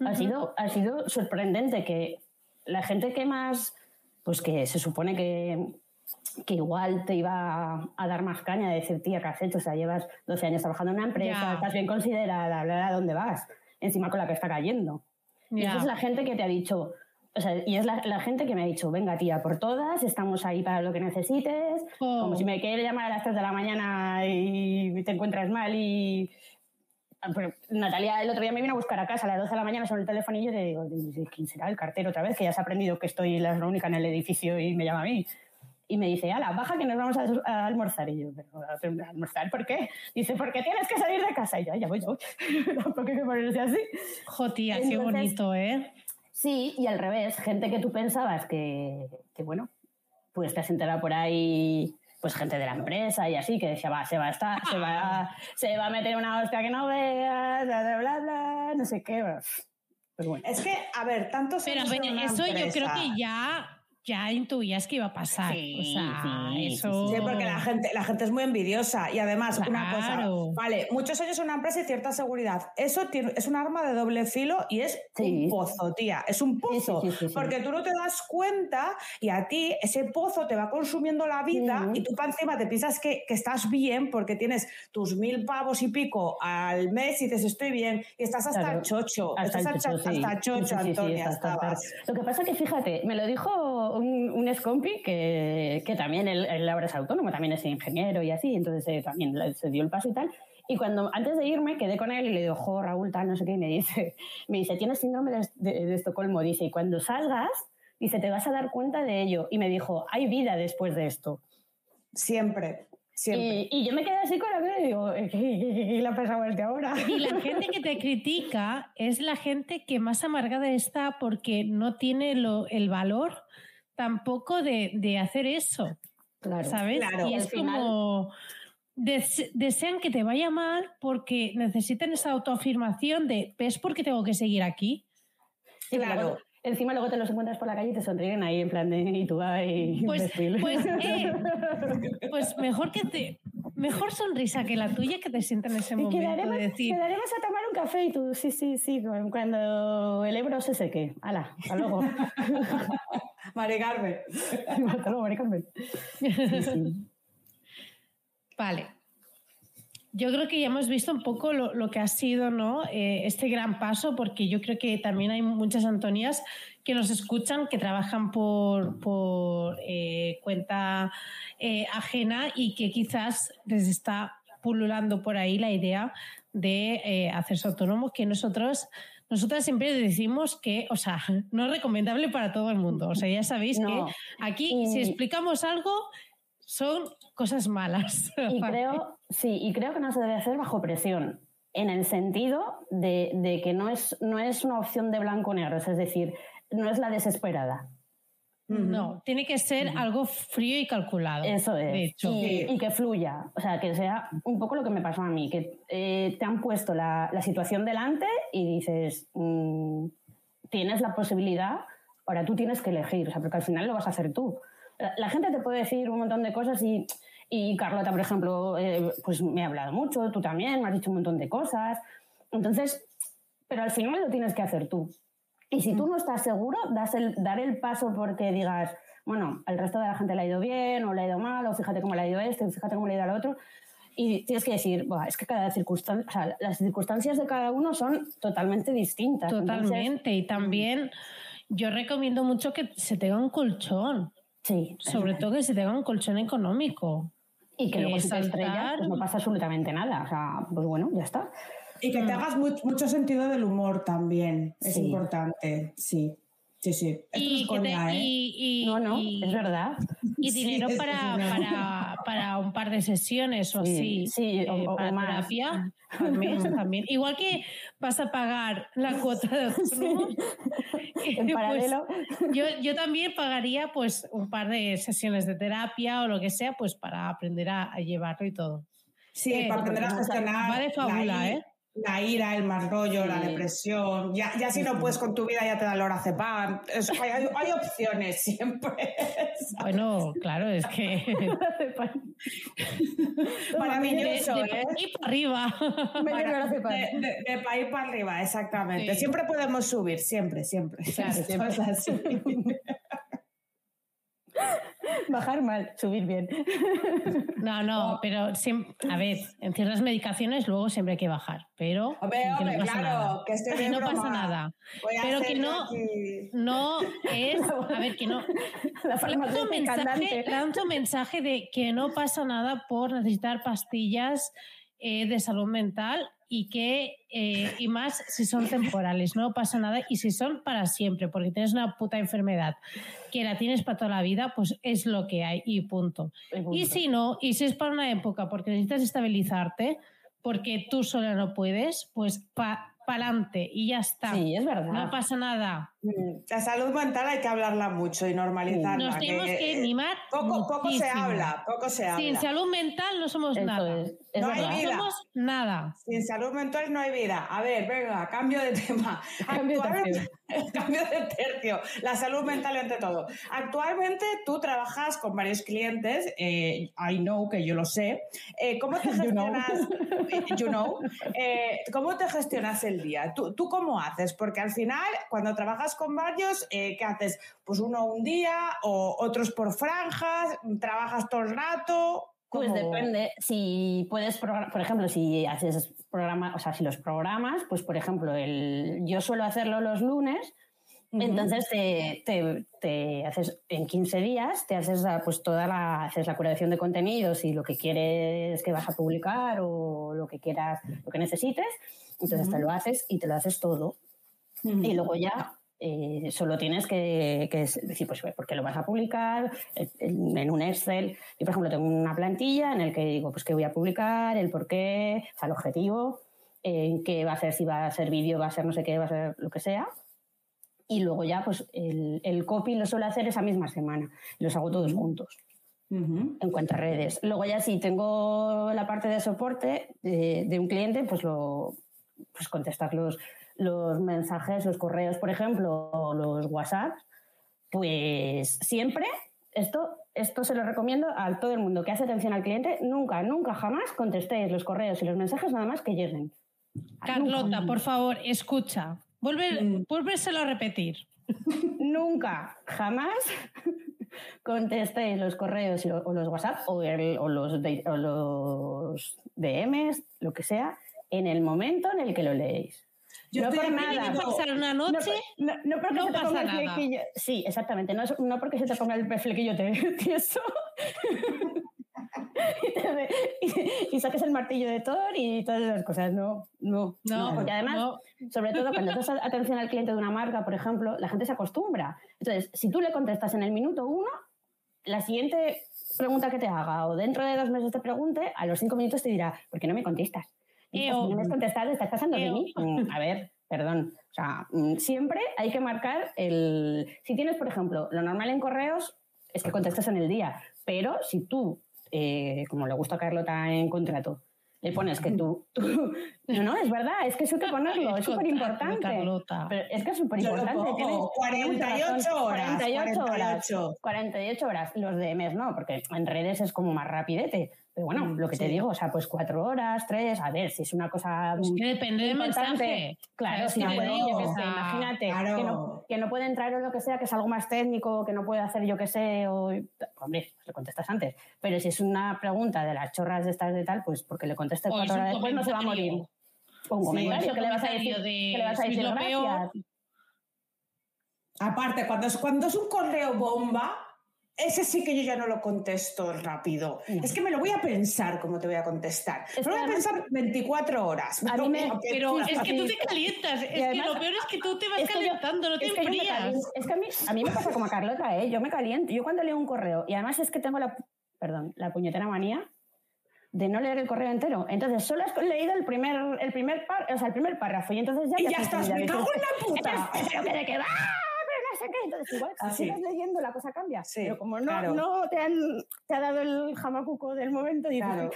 ha, sido, ha sido sorprendente que la gente que más, pues que se supone que, que igual te iba a dar más caña de decir, tía, ¿qué has hecho? O sea, llevas 12 años trabajando en una empresa, Ya. estás bien considerada, bla, bla, ¿dónde vas? Encima con la que está cayendo. Y esa es la gente que te ha dicho, o sea, y es la, la gente que me ha dicho, venga tía, por todas, estamos ahí para lo que necesites, Oh. como si me quieres llamar a las 3 de la mañana y te encuentras mal y... Ah, pero Natalia el otro día me vino a buscar a casa a las 12 de la mañana sobre el teléfono y yo le digo, ¿quién será el cartero otra vez? Que ya se ha aprendido que estoy la única en el edificio y me llama a mí. Y me dice, ala, baja que nos vamos a, almorzar. Y yo, pero ¿a almorzar por qué? Dice, porque tienes que salir de casa. Y yo, "Ay, ya voy yo. Tampoco hay que ponerse así. Jo, tía, qué bonito, ¿eh? Sí, y al revés, gente que tú pensabas que, que, bueno, pues te has enterado por ahí, pues gente de la empresa y así, que decía, va, se va a estar, se va, se va a meter una hostia que no veas, bla, bla, bla, bla, no sé qué. Pero bueno. Es que, a ver, tantos Pero a eso yo creo que ya, ya intuías que iba a pasar. Sí, o sea, sí, eso. Sí, porque la gente, la gente es muy envidiosa. Y además, una cosa, vale, muchos años en una empresa y cierta seguridad. Eso tiene- es un arma de doble filo y es Sí. un pozo, tía. Es un pozo. Sí, sí, sí, sí. Porque tú no te das cuenta y a ti ese pozo te va consumiendo la vida y tú para encima te piensas que, que estás bien porque tienes tus mil pavos y pico al mes y dices estoy bien y estás hasta Claro. el chocho. Hasta estás el chocho, hasta, sí. hasta chocho, Sí, sí, sí, sí, Antonia, hasta-. Lo que pasa que, fíjate, me lo dijo un, un que, que también él, él ahora es autónomo, también es ingeniero y así, entonces eh, también se dio el paso y tal. Y cuando antes de irme quedé con él y le digo, jo, Raúl, tal, no sé qué, y me dice, me dice, tienes síndrome de, de- de Estocolmo, dice, y cuando salgas, dice, te vas a dar cuenta de ello. Y me dijo, hay vida después de esto. Siempre, siempre. Y, y yo me quedé así con la vida y digo, ¿qué, qué- qué le ha pasado a este ahora? Y la gente que te critica es la gente que más amargada está porque no tiene lo- el valor tampoco de, de hacer eso, Claro. ¿sabes? claro. y es final- como des- desean que te vaya mal porque necesitan esa autoafirmación de ¿ves por qué tengo que seguir aquí? Sí, Claro. luego- Encima luego te los encuentras por la calle y te sonríen ahí en plan de y tú ay, pues, pues, eh, pues, mejor que te mejor sonrisa que la tuya que te sienta en ese momento quedaremos, de decir quedaremos a tomar un café y tú sí sí sí cuando el Ebro se seque hala hasta luego Mari Carmen. Mari Carmen. Vale. Yo creo que ya hemos visto un poco lo, que ha sido ¿no? Eh, este gran paso, porque yo creo que también hay muchas Antonías que nos escuchan, que trabajan por, por eh, cuenta eh, ajena y que quizás les está pululando por ahí la idea de hacerse autónomo, que nosotros nosotras siempre decimos que, o sea, no es recomendable para todo el mundo. O sea, ya sabéis que aquí, si explicamos algo, son cosas malas. Y creo, sí, y creo que no se debe hacer bajo presión, en el sentido de, que no es, no es una opción de blanco negro, es decir, no es la desesperada. No, tiene que ser algo frío y calculado. Eso es. Y, que fluya. O sea, que sea un poco lo que me pasó a mí, que eh, te han puesto la, situación delante y dices, mm, tienes la posibilidad, ahora tú tienes que elegir, o sea, porque al final lo vas a hacer tú la gente te puede decir un montón de cosas y, y Carlota, por ejemplo, eh, pues me ha hablado mucho, tú también, me has dicho un montón de cosas. Entonces, pero al final lo tienes que hacer tú. Y si tú no estás seguro, das el, dar el paso porque digas, bueno, al resto de la gente le ha ido bien o le ha ido mal, o fíjate cómo le ha ido este, o fíjate cómo le ha ido al otro. Y tienes que decir, es que cada circunstancia, o sea, las circunstancias de cada uno son totalmente distintas. Totalmente. y también yo recomiendo mucho que se tenga un colchón. Sí. Sobre todo que se tenga un colchón económico. Y que, luego si te estrellas, pues no pasa absolutamente nada. O sea, pues bueno, ya está. Y que te mm. hagas mucho sentido del humor también. Es importante, sí. Sí, sí. y, ¿eh? no, no, es verdad. Y dinero para, para, para, un par de sesiones o así. Sí, o, eh, para terapia también. Igual que vas a pagar la cuota de autónomo. en pues paralelo. yo, yo también pagaría pues un par de sesiones de terapia o lo que sea, pues para aprender a, llevarlo y todo. Sí, eh, para aprender a gestionar. Va de fábula, ¿eh? La ira, el mal rollo, la depresión. Ya, ya si no puedes con tu vida, ya te da el lorazepam. Hay, hay, opciones siempre. Bueno, claro, es que. para mí, yo soy. De, ¿eh? para arriba. de, país para arriba, exactamente. Siempre podemos subir, siempre, siempre. Claro, siempre. Es así. Bajar mal, subir bien. No, no, pero a ver, en ciertas medicaciones luego siempre hay que bajar, pero que no pasa nada. Que, no pasa nada. pero que no, no es, a ver, que no. lanzo mensaje, lanzo mensaje de que no pasa nada por necesitar pastillas eh, de salud mental y que eh, y más si son temporales, no pasa nada y si son para siempre, porque tienes una puta enfermedad que la tienes para toda la vida, pues es lo que hay y punto. Y, si no, y si es para una época porque necesitas estabilizarte, porque tú sola no puedes, pues pa para adelante y ya está. Sí, es verdad. No pasa nada. Mm, la salud mental hay que hablarla mucho y normalizarla. Nos tenemos que, animar. Poco, poco se habla, poco se habla. Sin salud mental no somos nada. no hay vida. No somos nada. Sin salud mental no hay vida. A ver, venga, cambio de tema. Cambio de tercio. cambio de tercio. La salud mental ante todo. Actualmente tú trabajas con varios clientes. Eh, I know que yo lo sé. Eh, ¿Cómo te gestionas? you know. Eh, ¿Cómo te gestionas el día? ¿Tú, ¿Tú cómo haces? Porque al final, cuando trabajas con varios, eh, ¿qué haces? Pues uno un día o otros por franjas, trabajas todo el rato. Pues depende, si puedes, por ejemplo, si haces programa, o sea, si los programas, pues por ejemplo, el, yo suelo hacerlo los lunes, entonces te, haces en 15 días, te haces pues toda la, haces la curación de contenidos y lo que quieres que vas a publicar o lo que quieras, lo que necesites, entonces te lo haces y te lo haces todo. Y luego ya eh, solo tienes que, decir, pues, ¿por qué lo vas a publicar? En, un Excel. Yo, por ejemplo, tengo una plantilla en la que digo, pues, qué voy a publicar, el por qué, o sea, el objetivo, en qué va a ser, si va a ser vídeo, va a ser no sé qué, va a ser lo que sea. Y luego ya, pues, el, el copy lo suelo hacer esa misma semana. Los hago todos juntos. en cuanto a redes. Luego ya si tengo la parte de soporte de, de un cliente, pues lo pues contestar los, los mensajes, los correos, por ejemplo, o los WhatsApp, pues siempre esto, esto se lo recomiendo a todo el mundo que hace atención al cliente. Nunca, nunca, jamás contestéis los correos y los mensajes nada más que lleguen. Carlota, por favor, escucha. Volver, mm. Volvérselo a repetir. nunca, jamás contestéis los correos o los WhatsApp o, los, o los DMs, lo que sea, en el momento en el que lo leéis. Yo no por nada. pasar una noche. No, no, porque se te ponga el flequillo. Sí, exactamente. No, no porque se te ponga el flequillo tieso. y, y, saques el martillo de Thor y todas esas cosas. No, no. No, porque además, sobre todo cuando das atención al cliente de una marca, por ejemplo, la gente se acostumbra. Entonces, si tú le contestas en el minuto uno, la siguiente pregunta que te haga o dentro de dos meses te pregunte, a los cinco minutos te dirá, ¿por qué no me contestas? Y no me has contestado, estás pasando de mí. Mm, a ver, perdón. O sea, mm, siempre hay que marcar el. Si tienes, por ejemplo, lo normal en correos es que contestas en el día, pero si tú, eh, como le gusta a Carlota en contrato, le pones que tú, No, no, es verdad, es que eso hay que ponerlo, es súper importante. es que es súper importante. 48 horas. 48 horas. 48 horas. Los DMs no, porque en redes es como más rapidete. Pero bueno, mm, lo que te digo, o sea, pues cuatro horas, tres, a ver, si es una cosa. Es que depende del mensaje. Claro, si no puede, yo qué sé, imagínate, que, no, que, no, puede entrar o lo que sea, que es algo más técnico, que no puede hacer yo qué sé, o. Hombre, pues le contestas antes. Pero si es una pregunta de las chorras de estas de tal, pues porque le contestes cuatro horas después no se va a morir. Un comentario que le vas a decir, que le vas a decir gracias. Aparte, cuando es, cuando es un correo bomba, ese sí que yo ya no lo contesto rápido. Es que me lo voy a pensar cómo te voy a contestar. Me lo voy a pensar 24 horas. pero es que tú te calientas. Es que lo peor es que tú te vas calentando, no te es enfrías. es que a mí, a mí me pasa como a Carlota, ¿eh? Yo me caliento. Yo cuando leo un correo, y además es que tengo la, perdón, la puñetera manía de no leer el correo entero. Entonces, solo has leído el primer, el primer, o sea, el primer párrafo y entonces ya... Y ya estás, me cago en la puta. Pero que de qué va entonces igual, si sigues leyendo, la cosa cambia. Pero como no, no te, han, te ha dado el jamacuco del momento, y claro.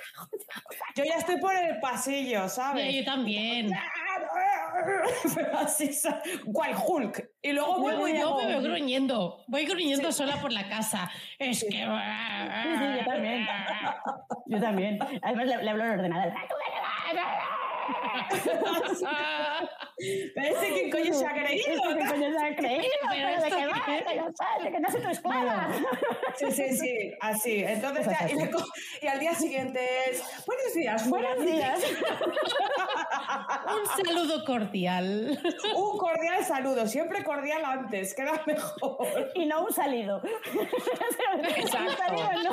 yo ya estoy por el pasillo, ¿sabes? yo también. así, cual Hulk. Y luego vuelvo y yo me voy gruñendo, voy gruñendo sola por la casa. Es que. yo también. Yo también. Además, le, le hablo al ordenador. Parece que coño se ha creído. ¿Qué coño se ha creído? ¿Pero de qué va? ¿De que no se tu espada? Sí, sí, sí, así. Entonces ya, y, al día siguiente es, buenos días. Buenos días. Un saludo cordial. Un cordial saludo, siempre cordial antes, queda mejor. Y no un salido. Exacto. Un salido no.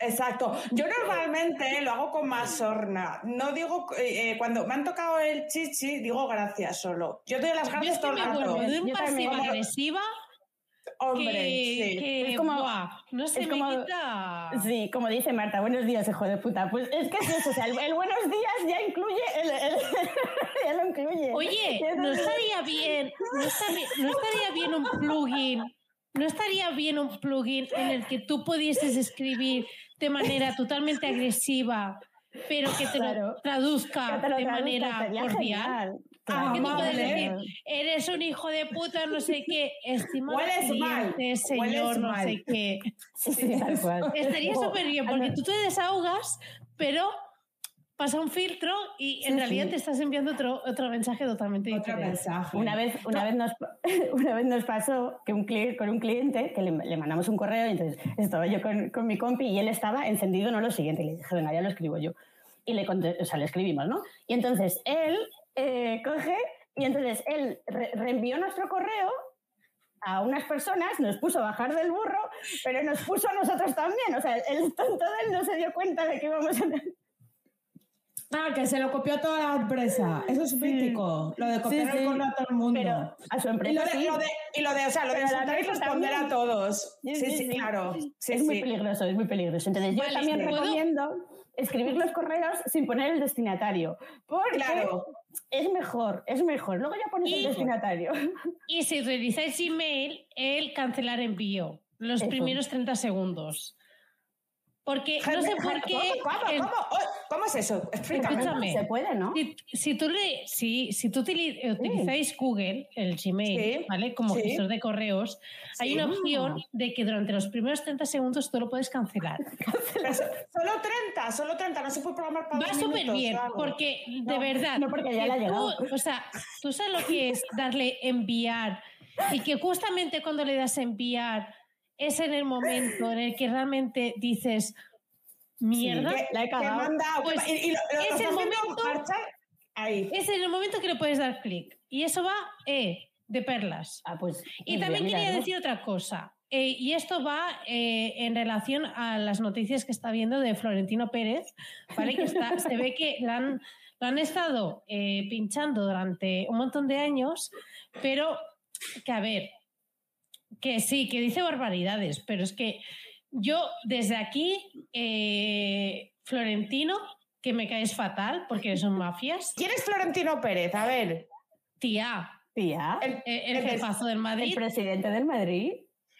Exacto. Yo normalmente lo hago con más sorna. No digo, eh, eh, cuando me han tocado el chichi, digo gracias solo. Yo doy las gracias todo el rato. de un pasiva agresiva. Hombre, sí. es como, no se me como, quita. Sí, como dice Marta, buenos días, hijo de puta. Pues es que es eso, o sea, el, buenos días ya incluye, el, ya lo incluye. Oye, no estaría bien, no estaría bien un plugin ¿No estaría bien un plugin en el que tú pudieses escribir de manera totalmente agresiva, pero que te lo traduzca de manera cordial? Ah, decir, eres un hijo de puta, no sé qué, estimado cliente, señor, no sé qué. Estaría súper bien, porque tú te desahogas, pero pasa un filtro y en realidad te estás enviando otro, otro mensaje totalmente otro diferente. Mensaje. Una vez, una, vez nos, una vez nos pasó que un con un cliente que le, mandamos un correo y entonces estaba yo con, con, mi compi y él estaba encendido, no lo siguiente, y le dije, venga, ya lo escribo yo. Y le, o sea, le escribimos, ¿no? Y entonces él eh, coge y entonces él reenvió nuestro correo a unas personas, nos puso a bajar del burro, pero nos puso a nosotros también. O sea, el tonto de él no se dio cuenta de que íbamos a... Ah, que se lo copió toda la empresa. Eso es crítico. Lo de copiar el correo a todo el mundo. Pero a su empresa. Y lo de, lo de, y lo de o sea, lo de y responder a todos. Sí, sí, claro. es muy peligroso, es muy peligroso. Entonces, yo también recomiendo escribir los correos sin poner el destinatario. Porque claro. es mejor, es mejor. Luego ya pones el destinatario. Y si realizáis email, el cancelar envío. Los primeros 30 segundos. Porque no sé por qué. ¿Cómo, el- cómo, cómo? ¿Cómo es eso? Explícame. Escúchame. Se puede, ¿no? Si, si tú, le- si, si tú utili- utilizáis Google, el Gmail, Sí, ¿vale? Como sí. gestor de correos, hay Sí. una opción de que durante los primeros 30 segundos tú lo puedes cancelar. Solo 30, solo 30, no se puede programar para Va súper bien, claro. porque de No, verdad. no, porque ya ha tú- llegado. O sea, tú sabes lo que es darle enviar y que justamente cuando le das enviar es en el momento en el que realmente dices mierda. La he cagado. Pues y, y lo, lo- lo es el momento- ahí. Es en el momento que le puedes dar clic. Y eso va eh, de perlas. Ah, pues. Y pues también quería decir otra cosa. eh, y esto va eh, en relación a las noticias que está viendo de Florentino Pérez, ¿vale? Que está, se ve que lo han, estado eh, pinchando durante un montón de años, pero que a ver, que sí, que dice barbaridades, pero es que yo desde aquí, eh, Florentino, que me caes fatal porque son mafias, ¿Quién es Florentino Pérez? A ver. tía, Tía, El, el, el del- jefazo del el Madrid. presidente del Madrid.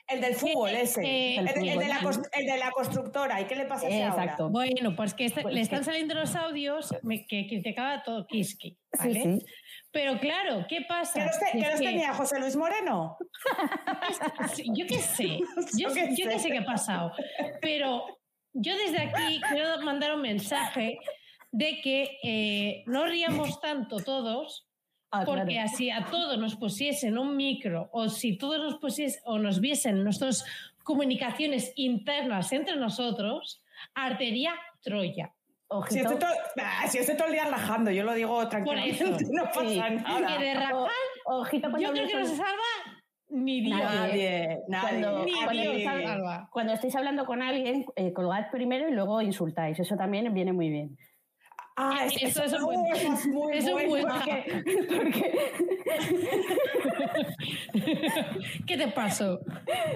el del fútbol, Eh, ese. eh, el, el- el de la, el de constructora. ¿Y qué le pasa a ese ahora? Exacto. Bueno, pues que este- Pues le que- están saliendo los audios me- que criticaba todo Kiski, Sí, ¿vale? sí. Pero claro, ¿qué ¿Que pasa? los, te- los que- tenía José Luis Moreno? Yo qué sé, yo, Yo qué yo qué sé. sé qué ha pasado. Pero yo desde aquí quiero mandar un mensaje de que eh, no ríamos tanto todos, Ah, porque claro. así a todos nos pusiesen un micro o si todos nos pusiesen o nos viesen nuestras comunicaciones internas entre nosotros, artería Troya. Si estoy, todo, ah, si estoy todo el día rajando, yo lo digo tranquilamente, eso. no pasa Sí. nada. Que de rajar, O- ojito cuando yo creo que no se salva ni Dios. Nadie, nadie. Cuando- Ni cuando Dios estáis se salva. Cuando estáis hablando con alguien, eh, colgad primero y luego insultáis. Eso también viene muy bien. Ah, es, Eso es un buen- esa es muy es un buena. buen- Porque, porque, ¿Qué te pasó?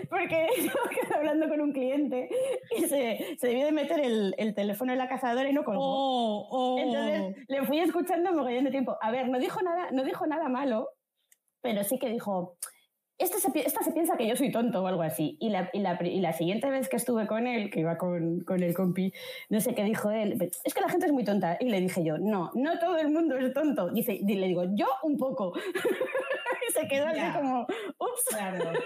porque quedé hablando con un cliente y se, se debió de meter el, el teléfono en la cazadora y no colgó. Oh, oh. Entonces le fui escuchando mogollón de tiempo. A ver, no dijo nada, no dijo nada malo, pero sí que dijo, este se, esta se piensa que yo soy tonto o algo así. Y la, y la, y la siguiente vez que estuve con él, que iba con, con el compi, no sé qué dijo él, es que la gente es muy tonta. Y le dije yo, no, no todo el mundo es tonto. Dice, y le digo, yo un poco. y se quedó así como, ups. Claro.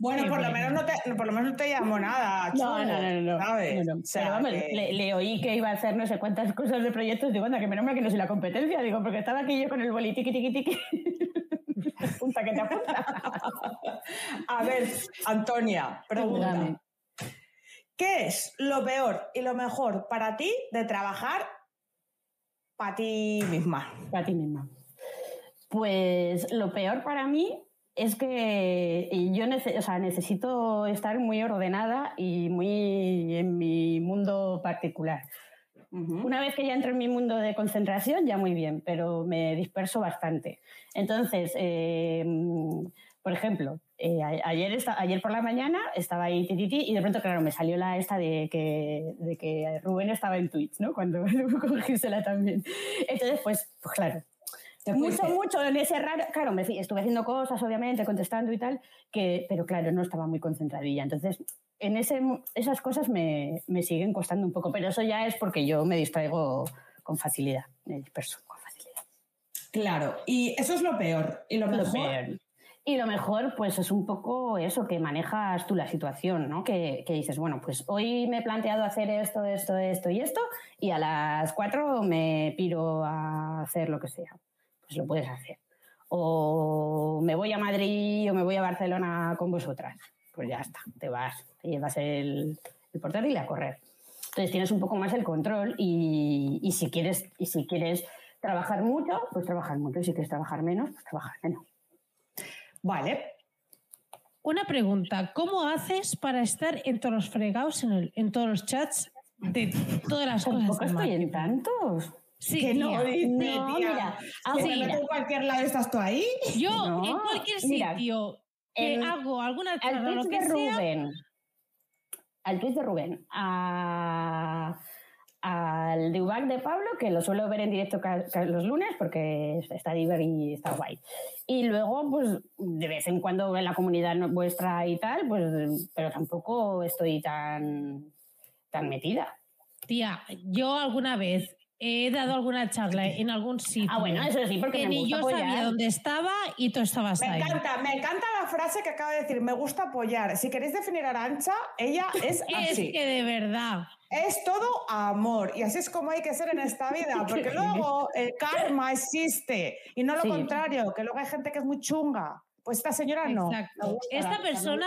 Bueno, por lo, menos no te, por lo menos no te llamo nada. Chulo, no, no, no. no. ¿sabes? No, no. O sea, Pero vamos, que- le, le oí que iba a hacer no sé cuántas cosas de proyectos. Digo, anda, que menos mal que no soy la competencia. Digo, porque estaba aquí yo con el boli tiqui, tiqui, tiqui. Apunta que te apunta. A ver, Antonia, pregunta. ¿Qué es lo peor y lo mejor para ti de trabajar para ti misma? Para ti misma. Pues lo peor para mí es que yo nece- o sea, necesito estar muy ordenada y muy en mi mundo particular. Una vez que ya entro en mi mundo de concentración, ya muy bien, pero me disperso bastante. Entonces, eh, por ejemplo, eh, ayer, ayer por la mañana estaba ahí ti, ti, ti, y de pronto, claro, me salió la esta de que, de que Rubén estaba en Twitch, ¿no? Cuando con Gisela también. Entonces, pues, pues claro, mucho, mucho en ese raro. Claro, me estuve haciendo cosas, obviamente, contestando y tal, que, pero claro, no estaba muy concentradilla. Entonces, en ese, esas cosas me, me siguen costando un poco, pero eso ya es porque yo me distraigo con facilidad, me disperso con facilidad. Claro, y eso es lo peor. Y lo Lo mejor. peor. Y lo mejor, pues es un poco eso, que manejas tú la situación, ¿no? Que, que dices, bueno, pues hoy me he planteado hacer esto, esto, esto y esto, y a las cuatro me piro a hacer lo que sea. Pues lo puedes hacer. O me voy a Madrid o me voy a Barcelona con vosotras. Pues ya está, te vas, te llevas el, el portátil y a correr. Entonces tienes un poco más el control y, y si quieres, y si quieres trabajar mucho, pues trabajar mucho. Y si quieres trabajar menos, pues trabajar menos. Vale. Una pregunta, ¿cómo haces para estar en todos los fregados, en, el- en todos los chats de todas las cosas? Tampoco estoy en tantos. Sí, que no, tía. dice, No, tía. mira, Que hago- mira. en cualquier lado estás tú ahí. Yo No, en cualquier mira, sitio que hago alguna Al charla lo que de sea, Rubén. Al tweet de Rubén. A, al de UBAC de Pablo, que lo suelo ver en directo ca- ca- los lunes porque está divertido y está guay. Y luego, pues, de vez en cuando en la comunidad vuestra y tal, pues, pero tampoco estoy tan tan metida. Tía, yo alguna vez he dado alguna charla en algún sitio. Ah, bueno, eso sí, porque que me ni gusta yo apoyar. sabía dónde estaba y tú estabas Me ahí. encanta, me encanta la frase que acaba de decir, me gusta apoyar. Si queréis definir a Arancha, ella es Es así. que de verdad. Es todo amor y así es como hay que ser en esta vida, porque luego el karma existe y no lo Sí. contrario, que luego hay gente que es muy chunga. Pues esta señora no. Exacto. Gusta. Esta persona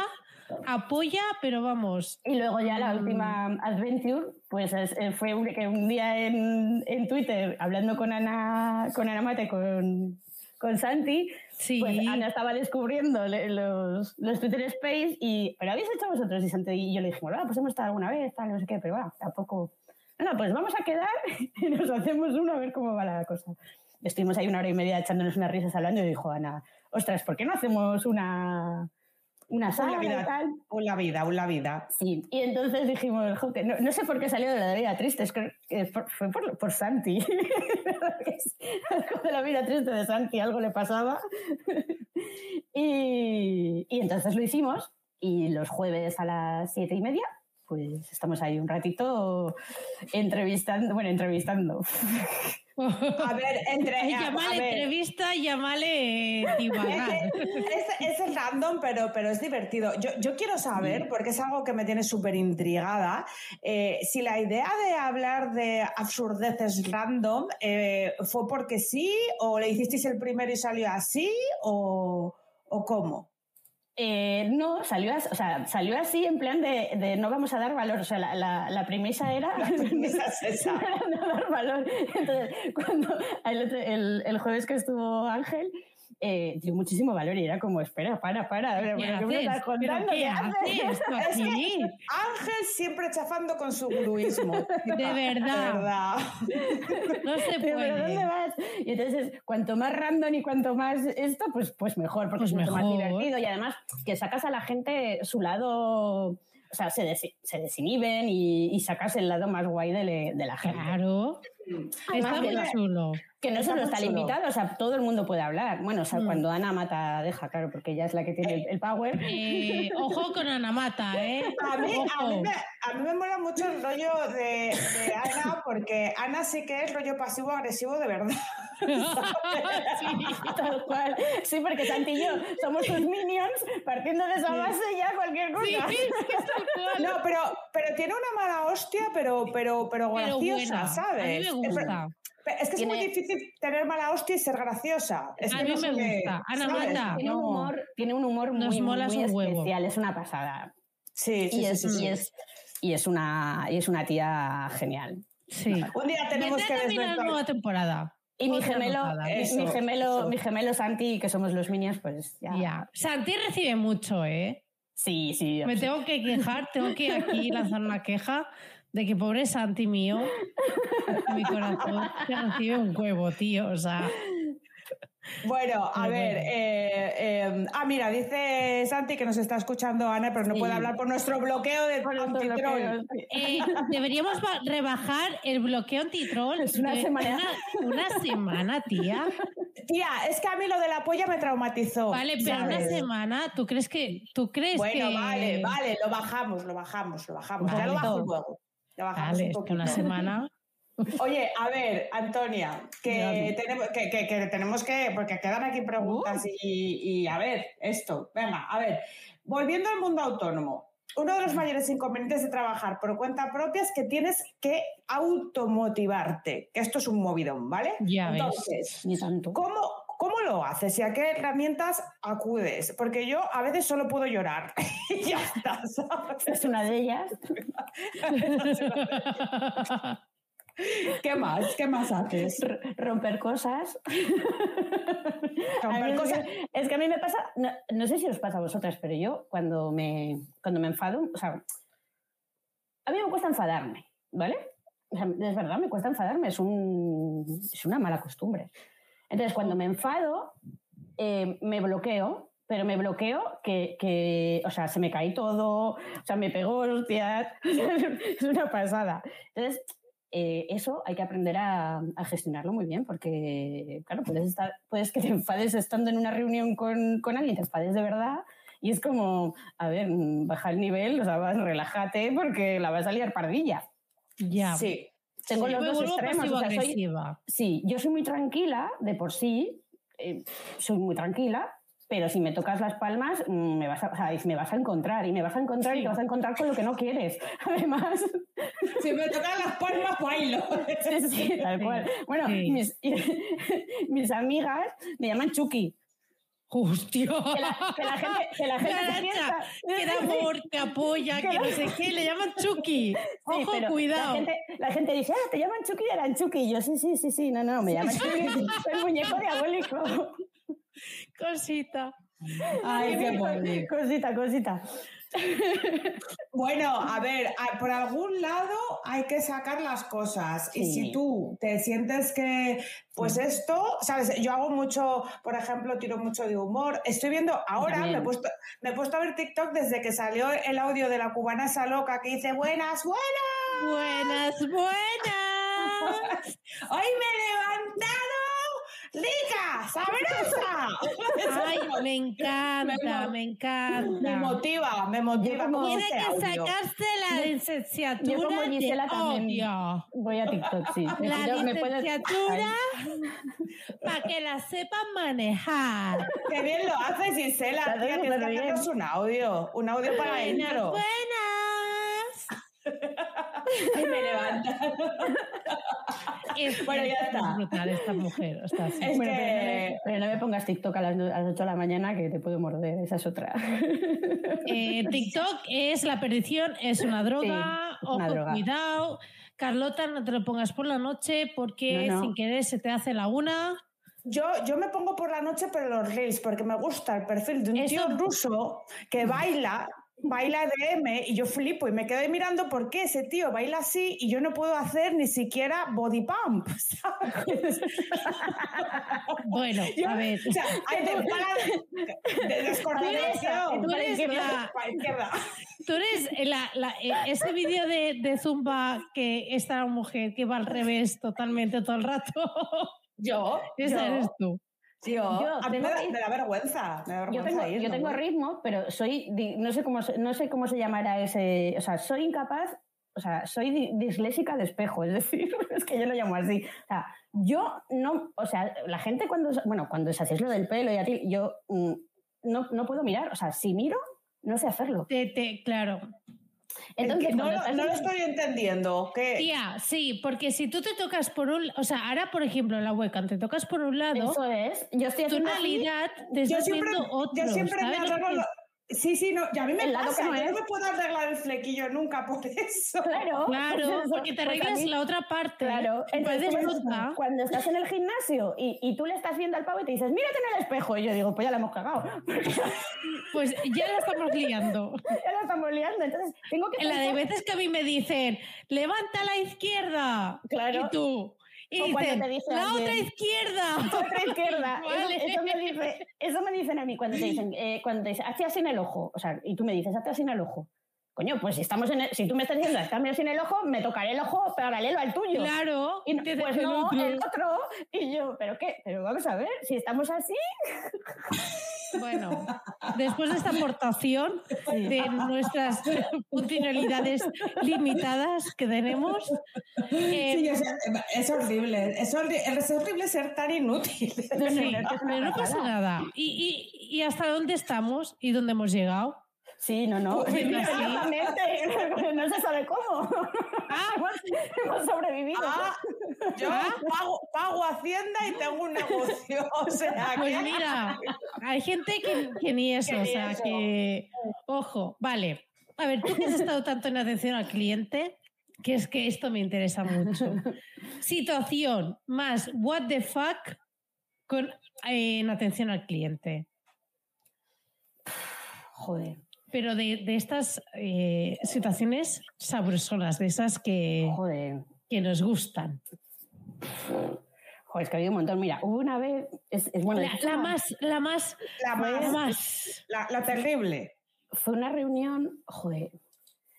apoya, pero vamos. Y luego ya la Mm. última adventure, pues es- eh, fue un, que un día en, en Twitter, hablando con Ana, con Ana Mate, con, con Santi, Sí. pues Ana estaba descubriendo los, los Twitter Space y, ¿pero habéis hecho vosotros? Y Santi y yo le dijimos, bueno, pues hemos estado alguna vez, tal, no sé qué, pero bueno, tampoco... No, pues vamos a quedar y nos hacemos uno a ver cómo va la cosa. Estuvimos ahí una hora y media echándonos unas risas hablando y dijo Ana, ostras, ¿por qué no hacemos una, una Un sala la y vida, tal? un la vida, un la vida. Sí, y entonces dijimos, "Jo, que no, no sé por qué salió de la vida triste, es que fue por, por Santi. Algo de la vida triste de Santi, algo le pasaba. y, y entonces lo hicimos y los jueves a las siete y media, pues estamos ahí un ratito entrevistando, bueno, entrevistando. A ver, entre. Ver. entrevista, llámale divagar. Es, es el random, pero, pero es divertido. Yo, yo quiero saber, porque es algo que me tiene súper intrigada, eh, si la idea de hablar de absurdeces random eh, fue porque sí, o le hicisteis el primero y salió así, o, o cómo. Eh, no, salió, as- o sea, salió así en plan de, de no vamos a dar valor. O sea, la, la- la premisa era. La premisa es esa. no dar valor. Entonces, cuando el, el- el jueves que estuvo Ángel, eh, dio muchísimo valor y era como, espera, para, para. ¿Qué ¿pero haces? Ángel siempre chafando con su guruismo. De De verdad. verdad. No se Pero, ¿pero ¿dónde puede. vas? Y entonces, cuanto más random y cuanto más esto, pues, pues mejor, porque Pues es mucho más divertido. Y además, que sacas a la gente su lado, o sea, se, des- se desinhiben y, y sacas el lado más guay de, le- de la gente. Claro. Además, Está muy chulo. Que no solo está limitado, o sea, todo el mundo puede hablar. Bueno, o sea, Mm. cuando Ana mata, deja, claro, porque ella es la que tiene el, el power. Eh, ojo con Ana Mata, ¿eh? A mí, a, mí me, a mí me mola mucho el rollo de, de Ana, porque Ana sí que es rollo pasivo-agresivo de verdad. Tal cual. Sí, porque Santi y yo somos sus minions, partiendo de esa base ya cualquier cosa. Sí, tal cual. No, pero, pero tiene una mala hostia, pero, pero, pero graciosa. ¿sabes? A mí me gusta. Es que es muy Tiene- difícil tener mala hostia y ser graciosa. Es A que mí no me qué- gusta. Ana ¿sabes? Mata. Tiene un No. humor, tiene un humor Nos muy, mola muy su huevo. especial, es una pasada. Sí, sí, y, sí, es, sí, sí. y, es, y es una y es una tía genial. Sí. Un día tenemos que también la nueva temporada. Y mi gemelo, Eso, mi gemelo, eso. mi gemelo Santi, que somos los minions, pues ya. Ya. Santi recibe mucho, ¿eh? Sí, sí. Me sí. tengo que quejar, tengo que aquí lanzar una queja de que pobre Santi mío, mi corazón, que recibe un huevo, tío. O sea, Bueno, a ver. bueno. eh, eh, ah, mira, dice Santi que nos está escuchando Ana, pero no Sí. puede hablar por nuestro bloqueo de sí. eh, deberíamos ba- rebajar el bloqueo antitroll. Es una semana. Una, una semana, tía. Tía, es que a mí lo de la polla me traumatizó. Vale, pero una semana, ¿tú crees que.? ¿Tú crees Bueno, que.? vale, vale, lo bajamos, lo bajamos, lo bajamos. Ya lo bajo luego. Un que una semana. Oye, a ver, Antonia, que tenemos que, que- que tenemos que, porque quedan aquí preguntas y, y, a ver, esto, venga, a ver, volviendo al mundo autónomo, uno de los mayores inconvenientes de trabajar por cuenta propia es que tienes que automotivarte, que esto es un movidón, ¿vale? Ya ves. Entonces. ¿Cómo, ¿Cómo lo haces y a qué herramientas acudes? Porque yo a veces solo puedo llorar y ya está, ¿sabes? Es una de ellas. ¿Qué más? ¿Qué más haces? R- romper cosas. Romper cosas. que- Es que a mí me pasa, no, no sé si os pasa a vosotras, pero yo cuando me, cuando me enfado, o sea, a mí me cuesta enfadarme, ¿vale? O sea, es verdad, me cuesta enfadarme, es, un, es una mala costumbre. Entonces, cuando me enfado, eh, me bloqueo, pero me bloqueo que, que, o sea, se me cae todo, o sea, me pegó hostias, es una pasada. Entonces, eh, eso hay que aprender a, a gestionarlo muy bien, porque, claro, puedes, estar, puedes que te enfades estando en una reunión con, con alguien, te enfades de verdad, Y es como, a ver, baja el nivel, o sea, vas, relájate porque la vas a liar pardilla. Ya. Sí. Tengo Sí, los dos extremos. o sea, soy- sí, yo soy muy tranquila de por sí, eh, soy muy tranquila, pero si me tocas las palmas, mm, me vas a, o sea, me vas a encontrar y me vas a encontrar y te vas a encontrar con lo que no quieres. Además, Si me tocan las palmas, bailo. sí, sí, tal cual. Bueno, mis, mis amigas me llaman Chucky. Hostia. Que la, que la gente, que la gente se Caracha, piensa- que da amor, que apoya, que no sé qué, le llaman Chucky. Sí, Ojo, cuidado. La gente, la gente dice, ah, te llaman Chucky de Aranchuki. Y yo, sí, sí, sí, sí, no, no, me llaman Chucky, soy muñeco diabólico. Cosita. Ay, qué bonito. Cosita, cosita. Bueno, a ver, por algún lado hay que sacar las cosas. Y si tú te sientes que, pues esto, sabes, yo hago mucho, por ejemplo, tiro mucho de humor. Estoy viendo, ahora me he, puesto, me he puesto a ver TikTok desde que salió el audio de la cubana esa loca que dice buenas, buenas. Buenas, buenas. Hoy me he levantado rica, sabrosa. Ay, me encanta, me Me encanta. motiva, me motiva. como- con Tiene que sacarse la licenciatura Yo como de odio. Voy a TikTok, sí. Me- La yo- me licenciatura para que la sepan manejar. Qué bien lo haces, Gisela. Tía, tienes que hacernos un audio. Un audio para Buenas, intro. buenas. Ay, me levanta. Es, Bueno, ya es está. brutal esta mujer. Es Bueno, pero, no que... me, pero no me pongas TikTok a las, a las 8 de la mañana que te puedo morder, esa es otra. Eh, TikTok es la perdición, es una droga. Sí, una Ojo, droga. cuidado. Carlota, no te lo pongas por la noche porque No, no. sin querer se te hace la una. Yo, yo me pongo por la noche pero los reels porque me gusta el perfil de un Eso- tío ruso que baila, baila DM y yo flipo y me quedé mirando por qué ese tío baila así y yo no puedo hacer ni siquiera body pump, ¿sabes? Bueno, Yo- a ver. O sea, hay de, para- de descoordinación. Tú eres. Tú eres la- la- ese vídeo de, de Zumba que está la mujer que va al revés totalmente todo el rato. Yo, Esa yo, eres tú. Yo, Yo a mí me, da, que- me da vergüenza. Me da Yo tengo, ir, yo ¿no? tengo ritmo, pero soy, no sé cómo, se- no sé cómo se llamará ese, o sea, soy incapaz, o sea, soy di- disléxica de espejo, es decir, es que yo lo llamo así. O sea, yo no, o sea, la gente cuando, bueno, cuando es así es lo del pelo y a ti, yo mm, no, no puedo mirar, o sea, si miro, no sé hacerlo. Te- te- claro. Entonces, no, no lo estoy entendiendo. ¿Qué? Tía, sí, porque si tú te tocas por un... O sea, ahora, por ejemplo, en la webcam te tocas por un lado, Eso es, yo estoy en realidad te yo estás siempre, viendo otro, yo siempre me ¿sabes lo arreglo. que- lo- Sí, sí, no, y a mí me El pasa, que no yo es. no me puedo arreglar el flequillo nunca por eso. Claro, Claro, porque te pues arreglas la otra parte. Claro, y entonces cuando, estás en el gimnasio y, y tú le estás viendo al pavo y te dices, mírate en el espejo, y yo digo, pues ya la hemos cagado, Pues ya la estamos liando. ya la estamos liando, entonces tengo que La de veces que a mí me dicen, levanta la izquierda. Claro. Y tú. Y O dicen, te dice la alguien, otra izquierda. otra izquierda. Vale. Eso, eso me dice, eso me dicen a mí cuando te dicen, eh, cuando te dicen, hazte así en el ojo, o sea, y tú me dices, hazte así en el ojo. Coño, pues si estamos en el- si tú me estás diciendo así en el ojo, me tocaré el ojo paralelo al tuyo. Claro. Y no- te pues no, otro. el otro. Y yo, ¿pero qué? Pero vamos a ver, si estamos así. Bueno, después de esta aportación de nuestras funcionalidades limitadas que tenemos, eh, Sí, es horrible, es horrible, es horrible ser tan inútil. sí, pero no pasa nada. ¿Y, y, y hasta dónde estamos y dónde hemos llegado? Sí, no, no. Pues sí. No se sabe cómo. hemos, hemos sobrevivido. Ah, yo pago, pago Hacienda y tengo un negocio. O sea, Pues que- mira, hay gente que, que ni eso, Que o sea, eso. que... Ojo, vale. A ver, tú que has estado tanto en atención al cliente, que es que esto me interesa mucho. Situación más what the fuck con, eh, en atención al cliente. Joder, Pero de, de estas eh, situaciones sabrosonas, de esas que, joder. que nos gustan. Joder, es que ha habido un montón. Mira, hubo una vez. Es, es bueno, La, es la una- más, la más, la la más, más. la, la terrible. Fue una reunión. Joder.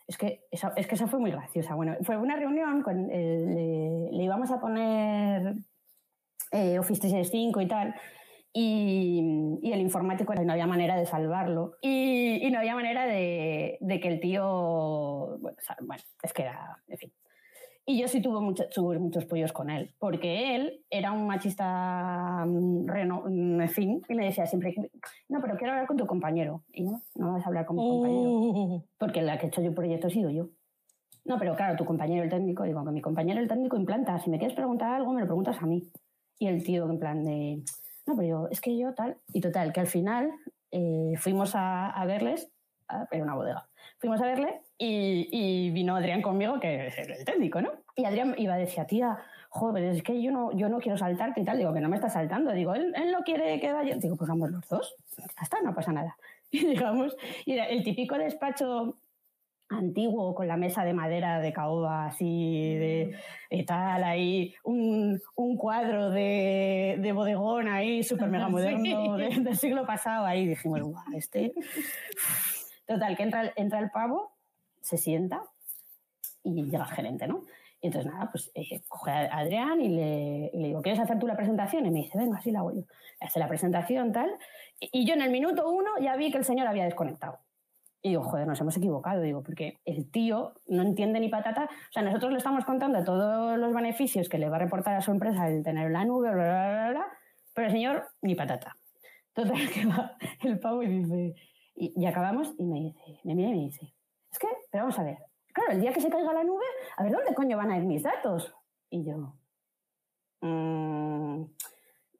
Es que, esa, es que esa fue muy graciosa. Bueno, fue una reunión con. el- le, le íbamos a poner eh, Office 365 y tal. Y, y, el informático no había manera de salvarlo y, y no había manera de, de, que el tío, bueno, bueno, es que era, en fin. Y yo sí tuve, mucho, tuve muchos pollos con él, porque él era un machista, mm, reno, mm, en fin, y me decía siempre, no, pero quiero hablar con tu compañero. Y no, no vas a hablar con mi compañero, oh. porque la que he hecho yo el proyecto he sido yo. No, pero claro, tu compañero el técnico, digo, que mi compañero el técnico implanta, si me quieres preguntar algo, me lo preguntas a mí. Y el tío en plan de, no, pero yo, es que yo tal. Y total, que al final eh, fuimos a, verles, era una bodega, fuimos a verle y, vino Adrián conmigo, que es el técnico, ¿no? Y Adrián iba a decir, tía, joder, es que yo no, yo no quiero saltarte y tal. Digo, que no me está saltando. Digo, él, él no quiere que vaya. Digo, pues vamos los dos. Ya está, no pasa nada. Y digamos, y era el típico despacho antiguo con la mesa de madera de caoba así de, de tal ahí un, un cuadro de, de, bodegón ahí súper mega moderno sí. de, del siglo pasado ahí dijimos guau este total que entra, entra el pavo se sienta y llega el gerente no y entonces nada pues eh, coge a Adrián y le, y le, digo ¿quieres hacer tú la presentación? y me dice venga así la hago yo hace la presentación tal y, y yo en el minuto uno ya vi que el señor había desconectado y digo, joder, nos hemos equivocado, digo, porque el tío no entiende ni patata. O sea, nosotros le estamos contando todos los beneficios que le va a reportar a su empresa el tener la nube, bla, bla, bla, bla pero el señor ni patata. Total, que va el pavo y dice, y, acabamos y me dice, me mira y me dice, es que, pero vamos a ver, claro, el día que se caiga la nube, a ver, ¿dónde coño van a ir mis datos? Y yo, mmm,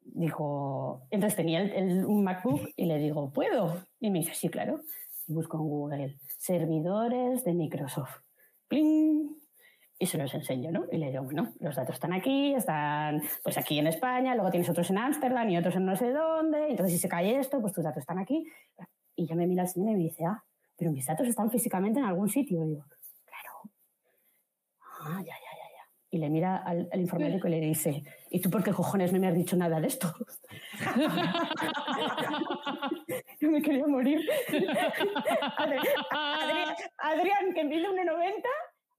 dijo, entonces tenía el, un MacBook y le digo, ¿puedo? Y me dice, sí, claro busco en Google servidores de Microsoft. ¡Pling! Y se los enseño, ¿no? Y le digo, bueno, los datos están aquí, están pues aquí en España, luego tienes otros en Ámsterdam y otros en no sé dónde, entonces si se cae esto, pues tus datos están aquí. Y ya me mira el señor y me dice, ah, pero mis datos están físicamente en algún sitio. Y digo, claro. Ah, ya, ya, ya, ya. Y le mira al, al informático y le dice, ¿y tú por qué cojones no me has dicho nada de esto? Me quería morir. Adrián, que mide 1,90,